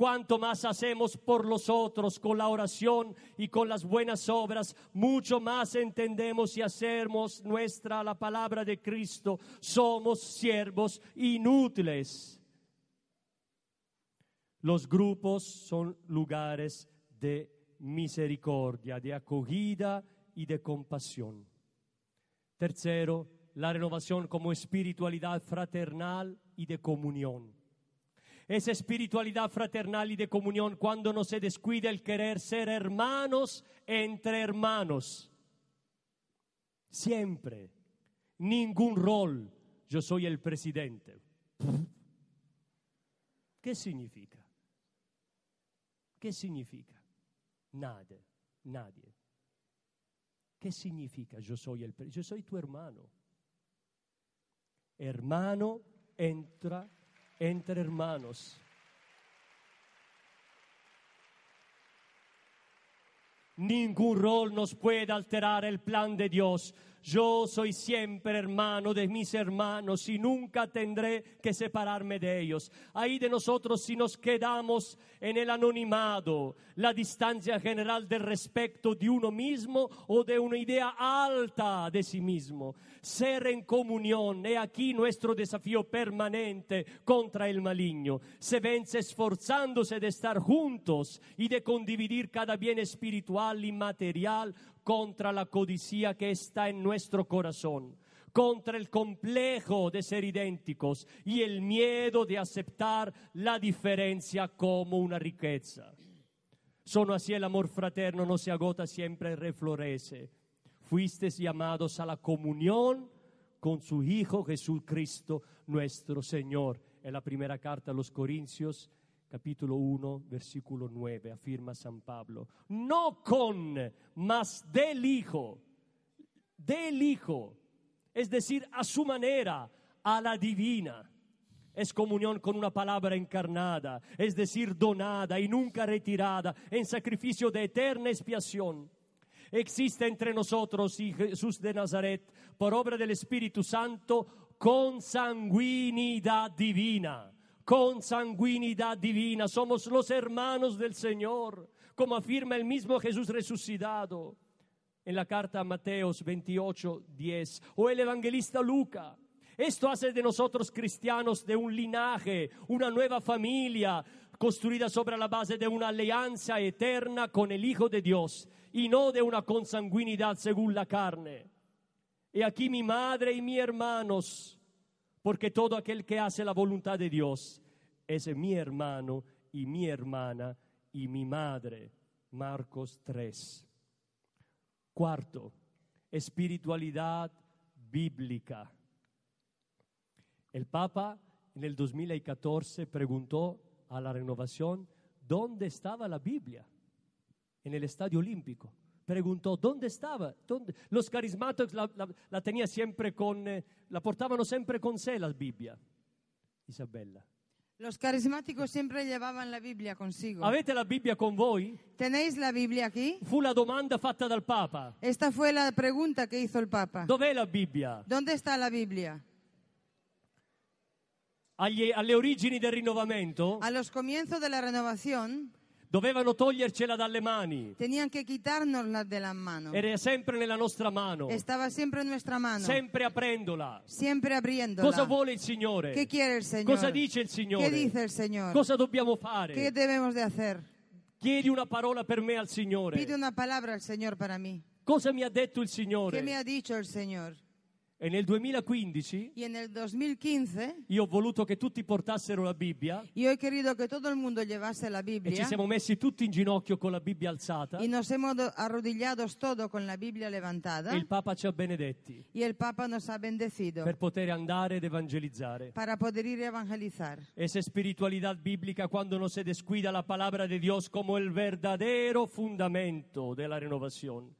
Cuanto más hacemos por los otros con la oración y con las buenas obras, mucho más entendemos y hacemos nuestra la palabra de Cristo. Somos siervos inútiles. Los grupos son lugares de misericordia, de acogida y de compasión. Tercero, la renovación como espiritualidad fraternal y de comunión. Esa espiritualidad fraternal y de comunión cuando no se descuida el querer ser hermanos entre hermanos. Siempre. Ningún rol. Yo soy el presidente. ¿Qué significa? ¿Qué significa? Nada, nadie. ¿Qué significa yo soy el Yo soy tu hermano. Hermano entra entre hermanos. Ningún rol nos puede alterar el plan de Dios. Yo soy siempre hermano de mis hermanos y nunca tendré que separarme de ellos. Ahí de nosotros si nos quedamos en el anonimado, la distancia general del respeto de uno mismo o de una idea alta de sí mismo. Ser en comunión, he aquí nuestro desafío permanente contra el maligno. Se vence esforzándose de estar juntos y de condividir cada bien espiritual y material contra la codicia que está en nuestro corazón, contra el complejo de ser idénticos y el miedo de aceptar la diferencia como una riqueza. Solo así el amor fraterno no se agota, siempre reflorece. Fuisteis llamados a la comunión con su Hijo Jesucristo nuestro Señor. En la primera carta a los Corintios, capítulo 1, versículo 9, afirma San Pablo. No con, mas del Hijo, del Hijo, es decir, a su manera, a la divina. Es comunión con una palabra encarnada, es decir, donada y nunca retirada en sacrificio de eterna expiación. Existe entre nosotros y Jesús de Nazaret, por obra del Espíritu Santo, consanguinidad divina. Consanguinidad divina. Somos los hermanos del Señor, como afirma el mismo Jesús resucitado en la carta a Mateos 28, 10, o el evangelista Luca. Esto hace de nosotros cristianos de un linaje, una nueva familia, construida sobre la base de una alianza eterna con el Hijo de Dios y no de una consanguinidad según la carne. Y aquí mi madre y mis hermanos, porque todo aquel que hace la voluntad de Dios es mi hermano y mi hermana y mi madre. Marcos 3. Cuarto, espiritualidad bíblica. El Papa en el 2014 preguntó a la renovación dónde estaba la Biblia en el Estadio Olímpico. Preguntó dónde estaba. Los carismáticos la, la, la siempre con, eh, la portavano sempre con sé la Bibbia. Isabella. Los carismáticos siempre llevaban la Biblia consigo. Avete la Bibbia con voi? ¿Tenéis la Biblia aquí? Fu la domanda fatta dal Papa. Esta fue la pregunta que hizo el Papa. Dov'è la Bibbia? ¿Dónde está la Biblia? Agli- alle origini del rinnovamento A los comienzos de la renovación dovevano togliercela dalle mani. tenían que quitárnosla de las manos. Era sempre nella nostra mano, Estaba siempre en nuestra mano, sempre aprendola. siempre abriéndola. Cosa vuole il Signore? ¿Qué quiere el Señor? Cosa dice il Signore? ¿Qué dice el Señor? Cosa dobbiamo fare? ¿Qué debemos de hacer? Chiedi una parola per me al Pide Signore. una palabra al Señor para mí. Cosa mi ha detto il ¿Qué me Signore? ha dicho el Señor? E nel 2015 Y en el 2015 io ho voluto che tutti portassero la Bibbia yo he querido que todo el mundo llevase la e ci Biblia siamo messi tutti in ginocchio con la Bibbia alzata y nos hemos do- arrodillados todo con la Biblia e levantada il Papa ci ha benedetti y el Papa nos ha bendecido per poter andare ed evangelizzare. para poder ir a evangelizar. Esa espiritualidad bíblica cuando no se descuida la palabra de Dios como el verdadero fundamento de la renovación.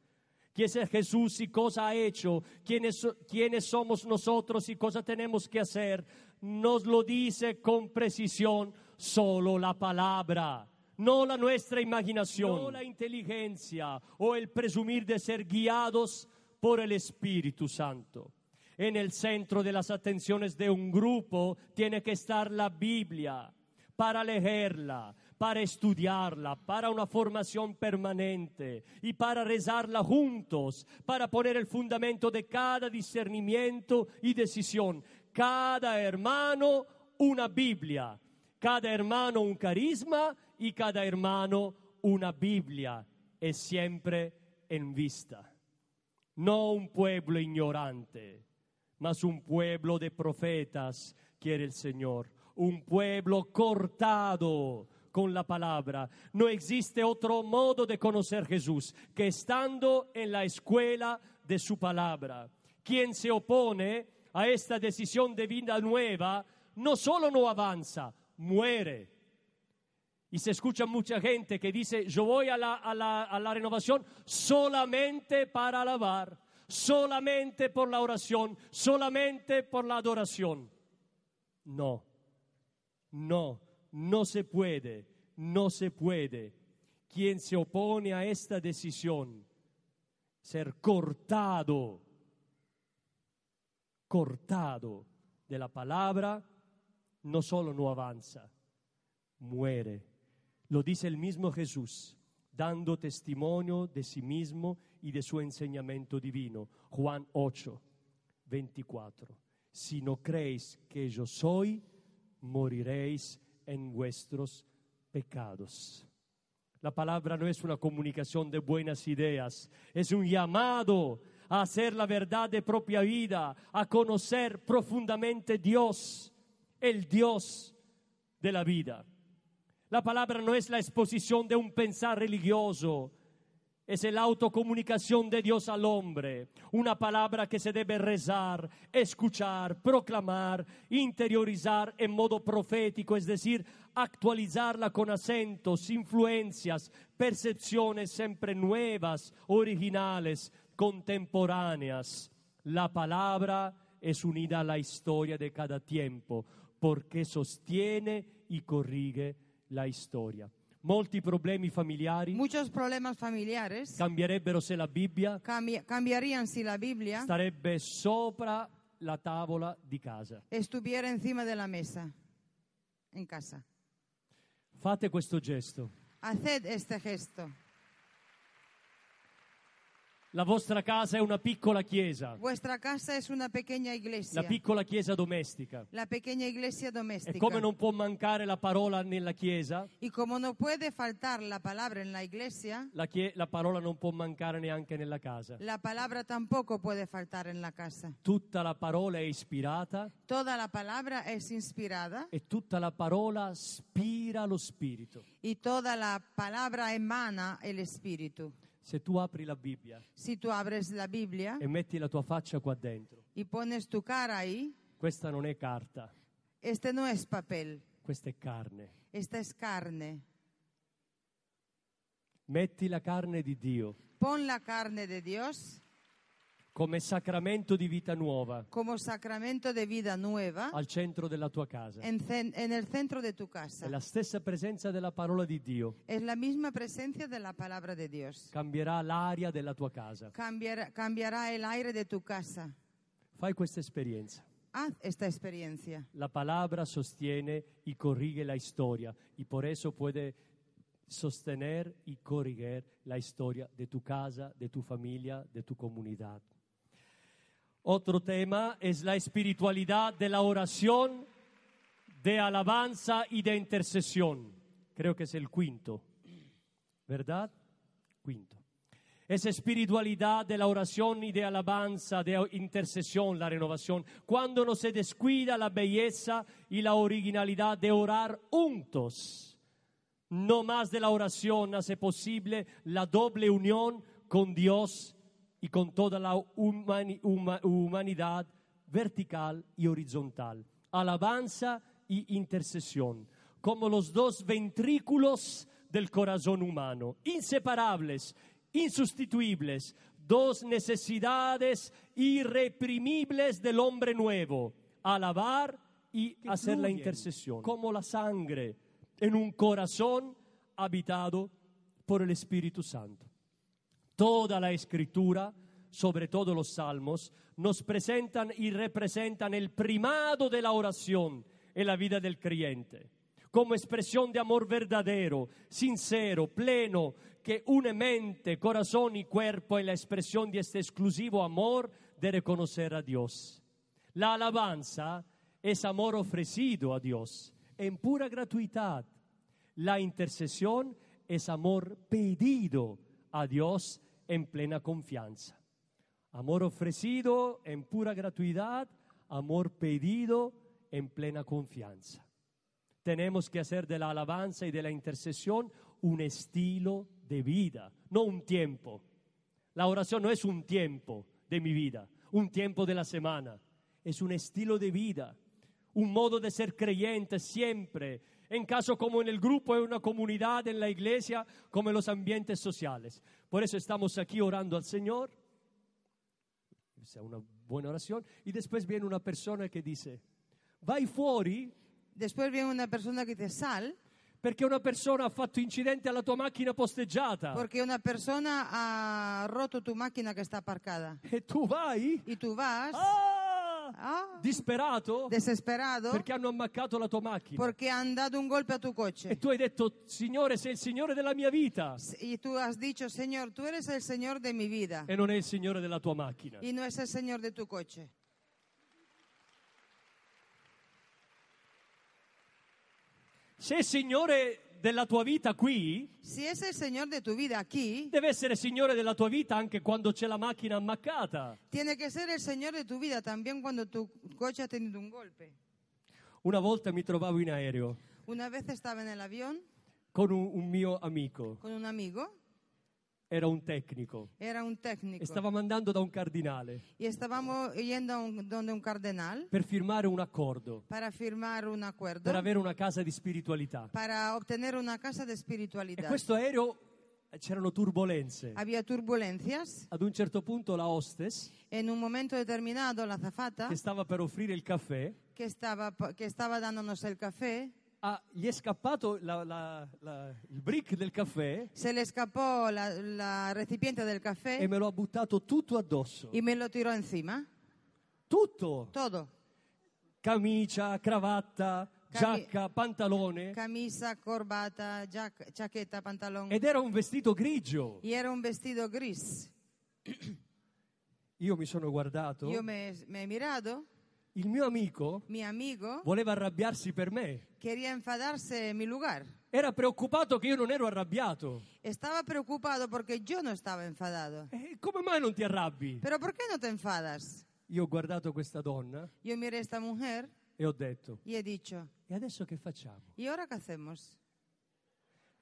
¿Quién es Jesús y cosa ha hecho? ¿Quiénes, quiénes somos nosotros y cosa tenemos que hacer? Nos lo dice con precisión solo la palabra. No la nuestra imaginación, no la inteligencia o el presumir de ser guiados por el Espíritu Santo. En el centro de las atenciones de un grupo tiene que estar la Biblia para leerla, para estudiarla, para una formación permanente y para rezarla juntos, para poner el fundamento de cada discernimiento y decisión. Cada hermano una Biblia, cada hermano un carisma y cada hermano una Biblia es siempre en vista. No un pueblo ignorante, mas un pueblo de profetas, quiere el Señor. un pueblo cortado con la palabra. No existe otro modo de conocer Jesús que estando en la escuela de su palabra. Quien se opone a esta decisión de vida nueva no solo no avanza, muere. Y se escucha mucha gente que dice, yo voy a la, a la, renovación solamente para alabar, solamente por la oración, solamente por la adoración. No, no, no se puede, no se puede. Quien se opone a esta decisión, ser cortado, cortado de la palabra, no solo no avanza, muere. Lo dice el mismo Jesús, dando testimonio de sí mismo y de su enseñamiento divino. Juan 8, 24. Si no creéis que yo soy, moriréis en vuestros pecados. La palabra no es una comunicación de buenas ideas, es un llamado a hacer la verdad de propia vida, a conocer profundamente Dios, el Dios de la vida. La palabra no es la exposición de un pensar religioso, es la autocomunicación de Dios al hombre, una palabra que se debe rezar, escuchar, proclamar, interiorizar en modo profético, es decir, actualizarla con acentos, influencias, percepciones siempre nuevas, originales, contemporáneas. La palabra es unida a la historia de cada tiempo porque sostiene y corrige la storia. Molti problemi familiari Muchos problemas familiares cambierebbero se la Bibbia cambi- cambiarían si la Biblia starebbe sopra la tavola di casa. estuviera encima de la mesa en casa. Fate questo gesto. Haced este gesto. La vostra casa è una piccola chiesa, Vuestra casa es una pequeña iglesia, la piccola chiesa domestica. la pequeña iglesia E doméstica. come non può mancare la parola nella chiesa, Y como no puede faltar la palabra en la iglesia, la, chie- la parola non può mancare neanche nella casa. la palabra tampoco puede faltar en la casa. Tutta la parola è ispirata Toda la palabra es inspirada e tutta la parola spira lo spirito. y toda la palabra emana el espíritu. Se tu apri la Bibbia Si tú abres la Biblia e metti la tua faccia qua dentro, y pones tu cara ahí, questa non è carta, este no es papel, questa è carne. esta es carne. Metti la carne di Dio Pon la carne de Dios come sacramento di vita nuova como sacramento de vida nueva al centro della tua casa. en, cen- en el centro de tu casa. È la stessa presenza della parola di Dio. Es la misma presencia de la palabra de Dios. Cambierà l'aria della tua casa. Cambiará, cambiará el aire de tu casa. Fai questa esperienza. Haz esta experiencia. La palabra sostiene y corrige la historia y por eso puede sostener y corregir la historia de tu casa, de tu familia, de tu comunidad. Otro tema es la espiritualidad de la oración, de alabanza y de intercesión. Creo que es el quinto, ¿verdad? Quinto. Esa espiritualidad de la oración y de alabanza, de intercesión, la renovación, cuando no se descuida la belleza y la originalidad de orar juntos. No más de la oración hace posible la doble unión con Dios y con toda la humani- huma- humanidad vertical y horizontal. Alabanza y intercesión, como los dos ventrículos del corazón humano, inseparables, insustituibles, dos necesidades irreprimibles del hombre nuevo, alabar y hacer la intercesión, como la sangre en un corazón habitado por el Espíritu Santo. Toda la escritura, sobre todo los salmos, nos presentan y representan el primado de la oración en la vida del creyente, como expresión de amor verdadero, sincero, pleno, que une mente, corazón y cuerpo en la expresión de este exclusivo amor de reconocer a Dios. La alabanza es amor ofrecido a Dios en pura gratuidad. La intercesión es amor pedido a Dios en plena confianza. Amor ofrecido en pura gratuidad, amor pedido en plena confianza. Tenemos que hacer de la alabanza y de la intercesión un estilo de vida, no un tiempo. La oración no es un tiempo de mi vida, un tiempo de la semana, es un estilo de vida, un modo de ser creyente siempre, en caso como en el grupo, en una comunidad, en la iglesia, como en los ambientes sociales. Por eso estamos aquí orando al Señor, sea una buena oración, y después viene una persona que dice, vai fuori Después viene una persona que dice, sal, perché una persona ha fatto incidente alla tua macchina posteggiata. Porque una persona ha roto tu máquina que está aparcada. e tu vai Y tú vas, ah, ah, disperato desesperado, perché hanno ammaccato la tua macchina. porque han dado un golpe a tu E coche. tu hai detto, Signore, sei il Signore della mia vita Y tú has dicho, Señor, tú eres el Señor de mi vida e non è il Signore della tua macchina. y no es el Señor de tu coche. Se è Signore della tua vita qui, Si es el Señor de tu vida aquí, deve essere Signore della tua vita anche quando c'è la macchina ammaccata. tiene que ser el Señor de tu vida también cuando tu coche ha tenido un golpe. Una volta mi trovavo in aereo Una vez estaba en el avión con un, un mio amico, con un amigo, era un tecnico, era un técnico, e stavamo andando da un cardinale. Y estábamos yendo un- donde un cardenal. Per firmare un accordo, un acuerdo, per avere una casa di spiritualità. E questo aereo eh, c'erano turbulenze. Había turbulencias. Ad un certo punto la hostess, En un momento determinado, la azafata, che stava per offrire il caffè, que estaba, que estaba dándonos el café, ah, gli è scappato la- la- la- il brick del caffè se le escapó la, recipiente del e café me lo ha buttato tutto addosso. y me lo tiró encima. Tutto! Todo. Camicia, cravatta, Cami- giacca, pantalone. Camisa, corbata, jac- chaqueta, pantalón. Ed era un vestito grigio. Y era un vestido gris. Io mi sono guardato. Yo me, me he mirado. Il mio amico Mi amigo voleva arrabbiarsi per me. quería enfadarse en mi lugar. Era preoccupato che io non ero arrabbiato. Estaba preocupado porque yo no estaba enfadado. E come mai non ti arrabbi? Pero ¿por qué no te enfadas? Io ho guardato questa donna Yo miré a esta mujer e ho detto, y he dicho, e adesso che facciamo? ¿y ahora qué hacemos?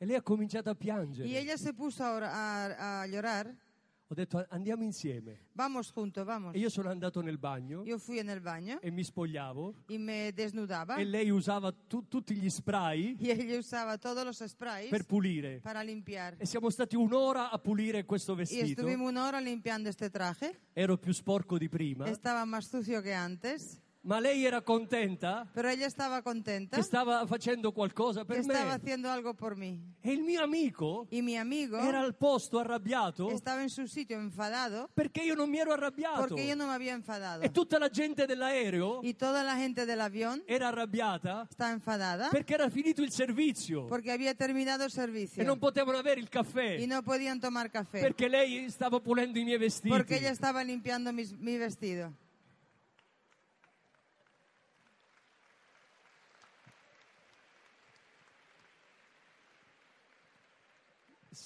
E lei ha cominciato a piangere. Y ella se puso a, a- a llorar. Ho detto andiamo insieme. Vamos juntos, vamos. E io sono andato nel bagno Yo fui en el baño e mi spogliavo y me desnudaba. e lei usava tu- tutti gli spray Y ella usaba todos los sprays per pulire. para limpiar. E siamo stati un'ora a pulire questo vestito. estuvimos una hora limpiando este traje. Ero più sporco di prima, Estaba más sucio que antes. Ma lei era contenta Pero ella estaba contenta che stava facendo qualcosa que per estaba me. haciendo algo por mí. E il mio amico Y mi amigo era al posto arrabbiato estaba en su sitio enfadado perché io non mi ero arrabbiato. porque yo no me había enfadado. E tutta la gente dell'aereo Y toda la gente del avión era arrabbiata está enfadada perché era finito il servizio porque había terminado el servicio e non potevano avere il caffè y no podían tomar café perché lei stava pulendo i miei vestiti. porque ella estaba limpiando mis- mi vestido.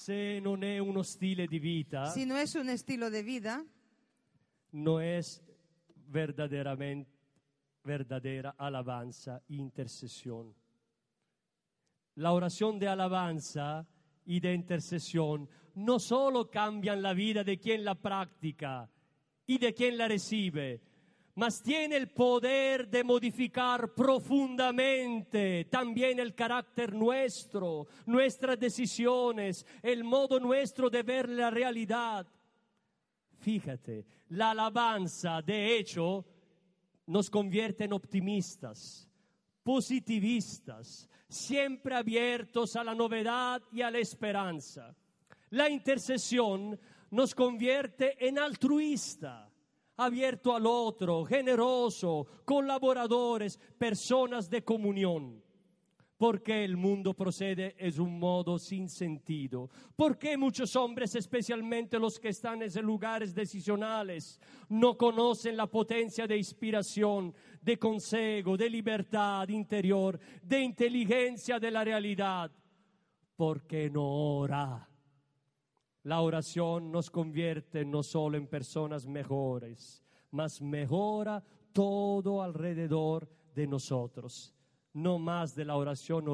Se non è uno stile di vita, Si no es un estilo de vida, no es verdaderamente verdadera alabanza e intercesión. La oración de alabanza y de intercesión no solo cambian la vida de quien la practica y de quien la recibe, mas tiene el poder de modificar profundamente también el carácter nuestro, nuestras decisiones, el modo nuestro de ver la realidad. Fíjate, la alabanza, de hecho, nos convierte en optimistas, positivistas, siempre abiertos a la novedad y a la esperanza. La intercesión nos convierte en altruista, abierto al otro, generoso, colaboradores, personas de comunión. ¿Por qué el mundo procede es un modo sin sentido? ¿Por qué muchos hombres, especialmente los que están en lugares decisionales, no conocen la potencia de inspiración, de consejo, de libertad interior, de inteligencia de la realidad? Porque no ora. La oración nos convierte no solo en personas mejores, mas mejora todo alrededor de nosotros. no más de la oración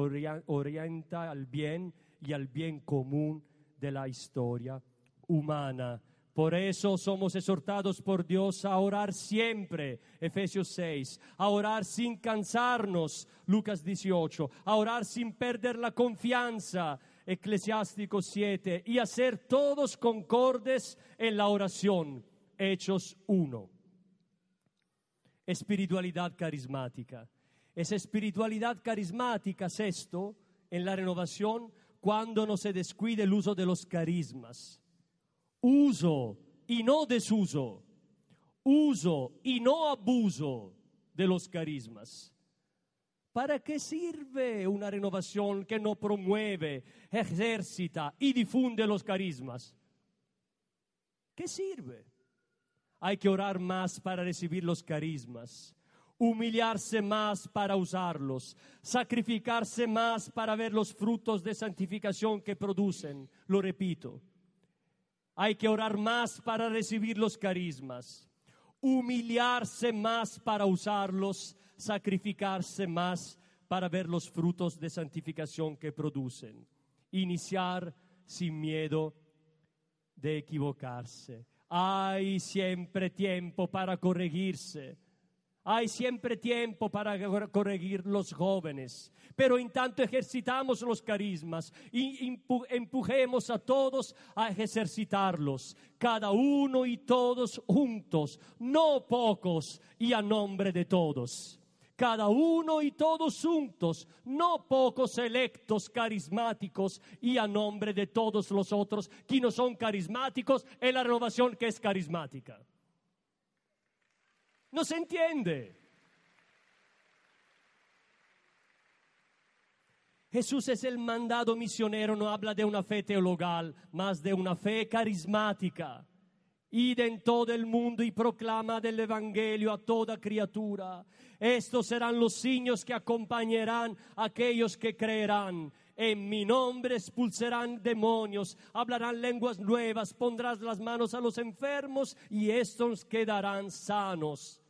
orienta al bien y al bien común de la historia humana. Por eso somos exhortados por Dios a orar siempre, Efesios 6, a orar sin cansarnos, Lucas 18, a orar sin perder la confianza, Eclesiástico 7, y a ser todos concordes en la oración, Hechos 1 espiritualidad carismática. Esa espiritualidad carismática, sexto, en la renovación, cuando no se descuide el uso de los carismas. Uso y no desuso. Uso y no abuso de los carismas. ¿Para qué sirve una renovación que no promueve, ejercita y difunde los carismas? ¿Qué sirve? Hay que orar más para recibir los carismas, humillarse más para usarlos, sacrificarse más para ver los frutos de santificación que producen. Lo repito, hay que orar más para recibir los carismas, humillarse más para usarlos, sacrificarse más para ver los frutos de santificación que producen. Iniciar sin miedo de equivocarse. Hay siempre tiempo para corregirse. Hay siempre tiempo para cor- corregir los jóvenes. Pero en tanto ejercitamos los carismas y empujemos a todos a ejercitarlos, cada uno y todos juntos, no pocos y a nombre de todos cada uno y todos juntos, no pocos electos carismáticos y a nombre de todos los otros que no son carismáticos en la renovación que es carismática. No se entiende. Jesús es el mandado misionero, no habla de una fe teologal, más de una fe carismática. Id en todo el mundo y proclama del Evangelio a toda criatura. Estos serán los signos que acompañarán a aquellos que creerán. En mi nombre expulsarán demonios, hablarán lenguas nuevas, pondrás las manos a los enfermos y estos quedarán sanos.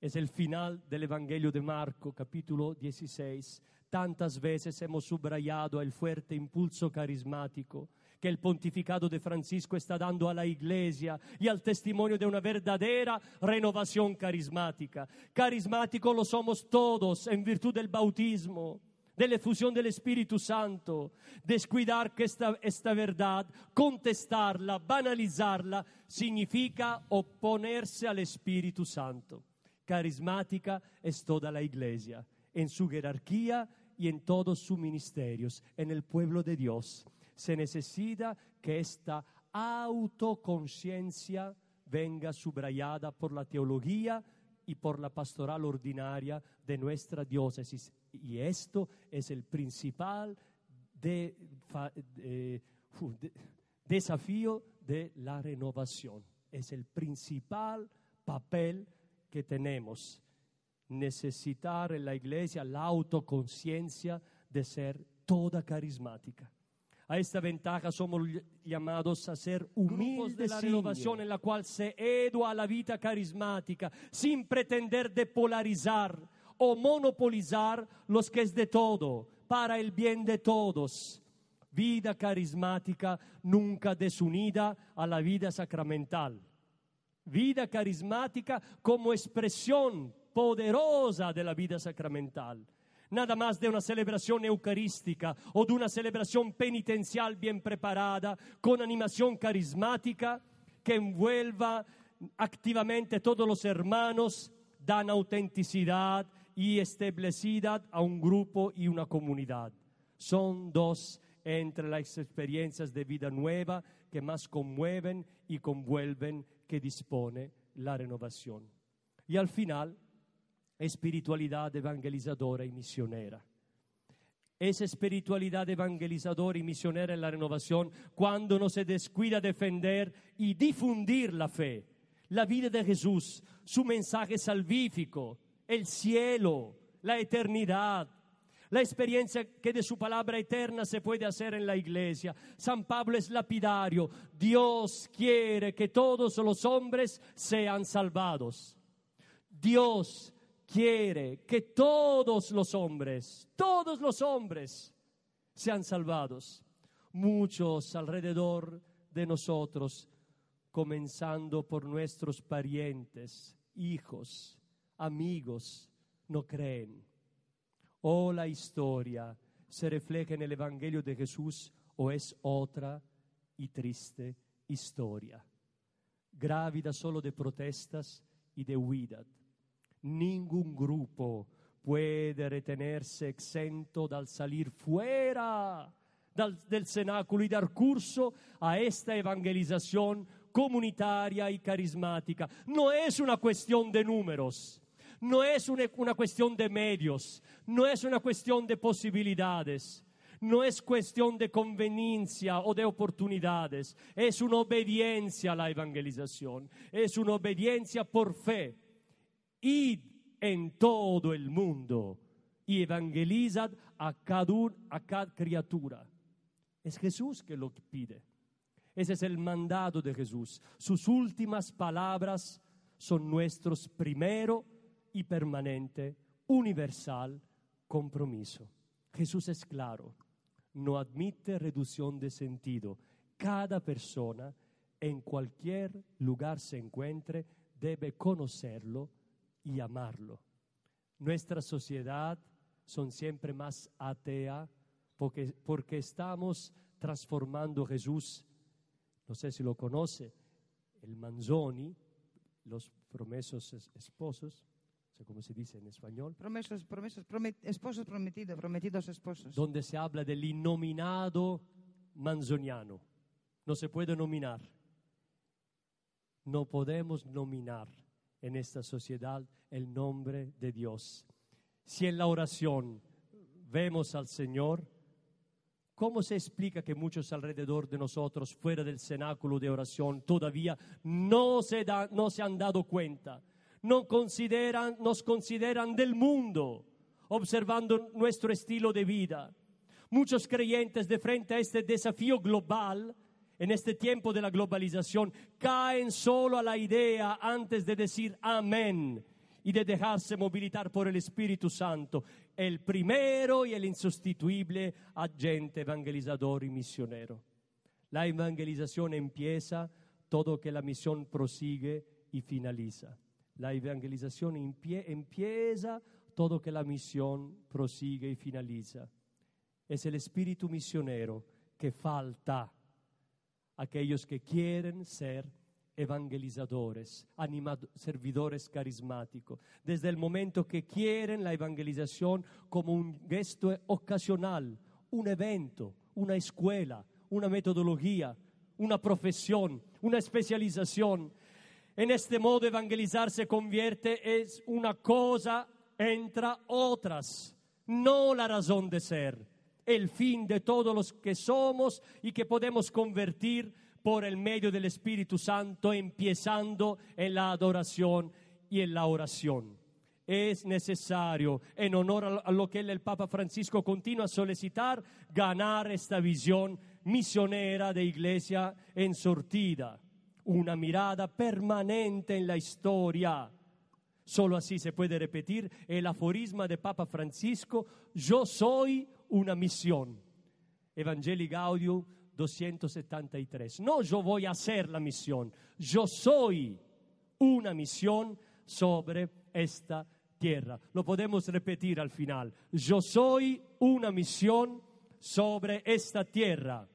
Es el final del Evangelio de Marco, capítulo 16. Tantas veces hemos subrayado el fuerte impulso carismático que el pontificado de Francisco está dando a la iglesia y al testimonio de una verdadera renovación carismática. Carismático lo somos todos en virtud del bautismo, de la efusión del Espíritu Santo. Descuidar que esta, esta verdad, contestarla, banalizarla, significa oponerse al Espíritu Santo. Carismática es toda la iglesia, en su jerarquía y en todos sus ministerios, en el pueblo de Dios. Se necesita que esta autoconciencia venga subrayada por la teología y por la pastoral ordinaria de nuestra diócesis. Y esto es el principal desafío de la renovación. Es el principal papel que tenemos. Necesitar en la iglesia la autoconciencia de ser toda carismática. A esta ventaja somos llamados a ser humildes de la renovación en la cual se edua a la vida carismática sin pretender depolarizar o monopolizar los que es de todo para el bien de todos. Vida carismática nunca desunida a la vida sacramental. Vida carismática como expresión poderosa de la vida sacramental. Nada más de una celebración eucarística o de una celebración penitencial bien preparada, con animación carismática que envuelva activamente todos los hermanos, dan autenticidad y estabilidad a un grupo y una comunidad. Son dos entre las experiencias de vida nueva que más conmueven y convuelven que dispone la renovación. Y al final, espiritualidad evangelizadora y misionera. Esa espiritualidad evangelizadora y misionera en la renovación cuando no se descuida defender y difundir la fe, la vida de Jesús, su mensaje salvífico, el cielo, la eternidad, la experiencia que de su palabra eterna se puede hacer en la iglesia. San Pablo es lapidario. Dios quiere que todos los hombres sean salvados. Dios quiere que todos los hombres, todos los hombres sean salvados. Muchos alrededor de nosotros, comenzando por nuestros parientes, hijos, amigos, no creen. O la historia se refleja en el Evangelio de Jesús o es otra y triste historia, grávida solo de protestas y de huida. Ningún grupo puede retenerse exento dal salir fuera del cenáculo y dar curso a esta evangelización comunitaria y carismática. No es una cuestión de números, no es una, una cuestión de medios, no es una cuestión de posibilidades. No es cuestión de conveniencia o de oportunidades, es una obediencia a la evangelización, es una obediencia por fe. Id en todo el mundo y evangelizad a cada, a cada criatura. Es Jesús que lo pide. Ese es el mandato de Jesús. Sus últimas palabras son nuestros primero y permanente, universal compromiso. Jesús es claro, no admite reducción de sentido. Cada persona, en cualquier lugar se encuentre, debe conocerlo y amarlo. Nuestra sociedad son siempre más atea porque, porque estamos transformando a Jesús. No sé si lo conoce, el Manzoni, los promesos es- esposos, no sé cómo se dice en español, Promesos, promesos, promet- esposos prometidos, prometidos esposos. donde se habla del innominado manzoniano. No se puede nominar. No podemos nominar en esta sociedad el nombre de Dios. Si en la oración vemos al Señor, ¿cómo se explica que muchos alrededor de nosotros, fuera del cenáculo de oración, todavía no se, da- no se han dado cuenta? No consideran, nos consideran del mundo, observando nuestro estilo de vida. Muchos creyentes de frente a este desafío global, en este tiempo de la globalización, caen solo a la idea antes de decir amén y de dejarse movilizar por el Espíritu Santo, el primero y el insustituible agente evangelizador y misionero. La evangelización empieza todo que la misión prosigue y finaliza. La evangelización empie- empieza todo que la misión prosigue y finaliza. Es el espíritu misionero que falta aquellos que quieren ser evangelizadores, animado- servidores carismáticos, desde el momento que quieren la evangelización como un gesto ocasional, un evento, una escuela, una metodología, una profesión, una especialización. En este modo evangelizar se convierte es una cosa entre otras, no la razón de ser, el fin de todos los que somos y que podemos convertir por el medio del Espíritu Santo, empezando en la adoración y en la oración. Es necesario, en honor a lo que el Papa Francisco continúa a solicitar, ganar esta visión misionera de iglesia ensortida, una mirada permanente en la historia. Solo así se puede repetir el aforisma de Papa Francisco, yo soy una misión. Evangelii Gaudium 273. No yo voy a hacer la misión, yo soy una misión sobre esta tierra. Lo podemos repetir al final. Yo soy una misión sobre esta tierra.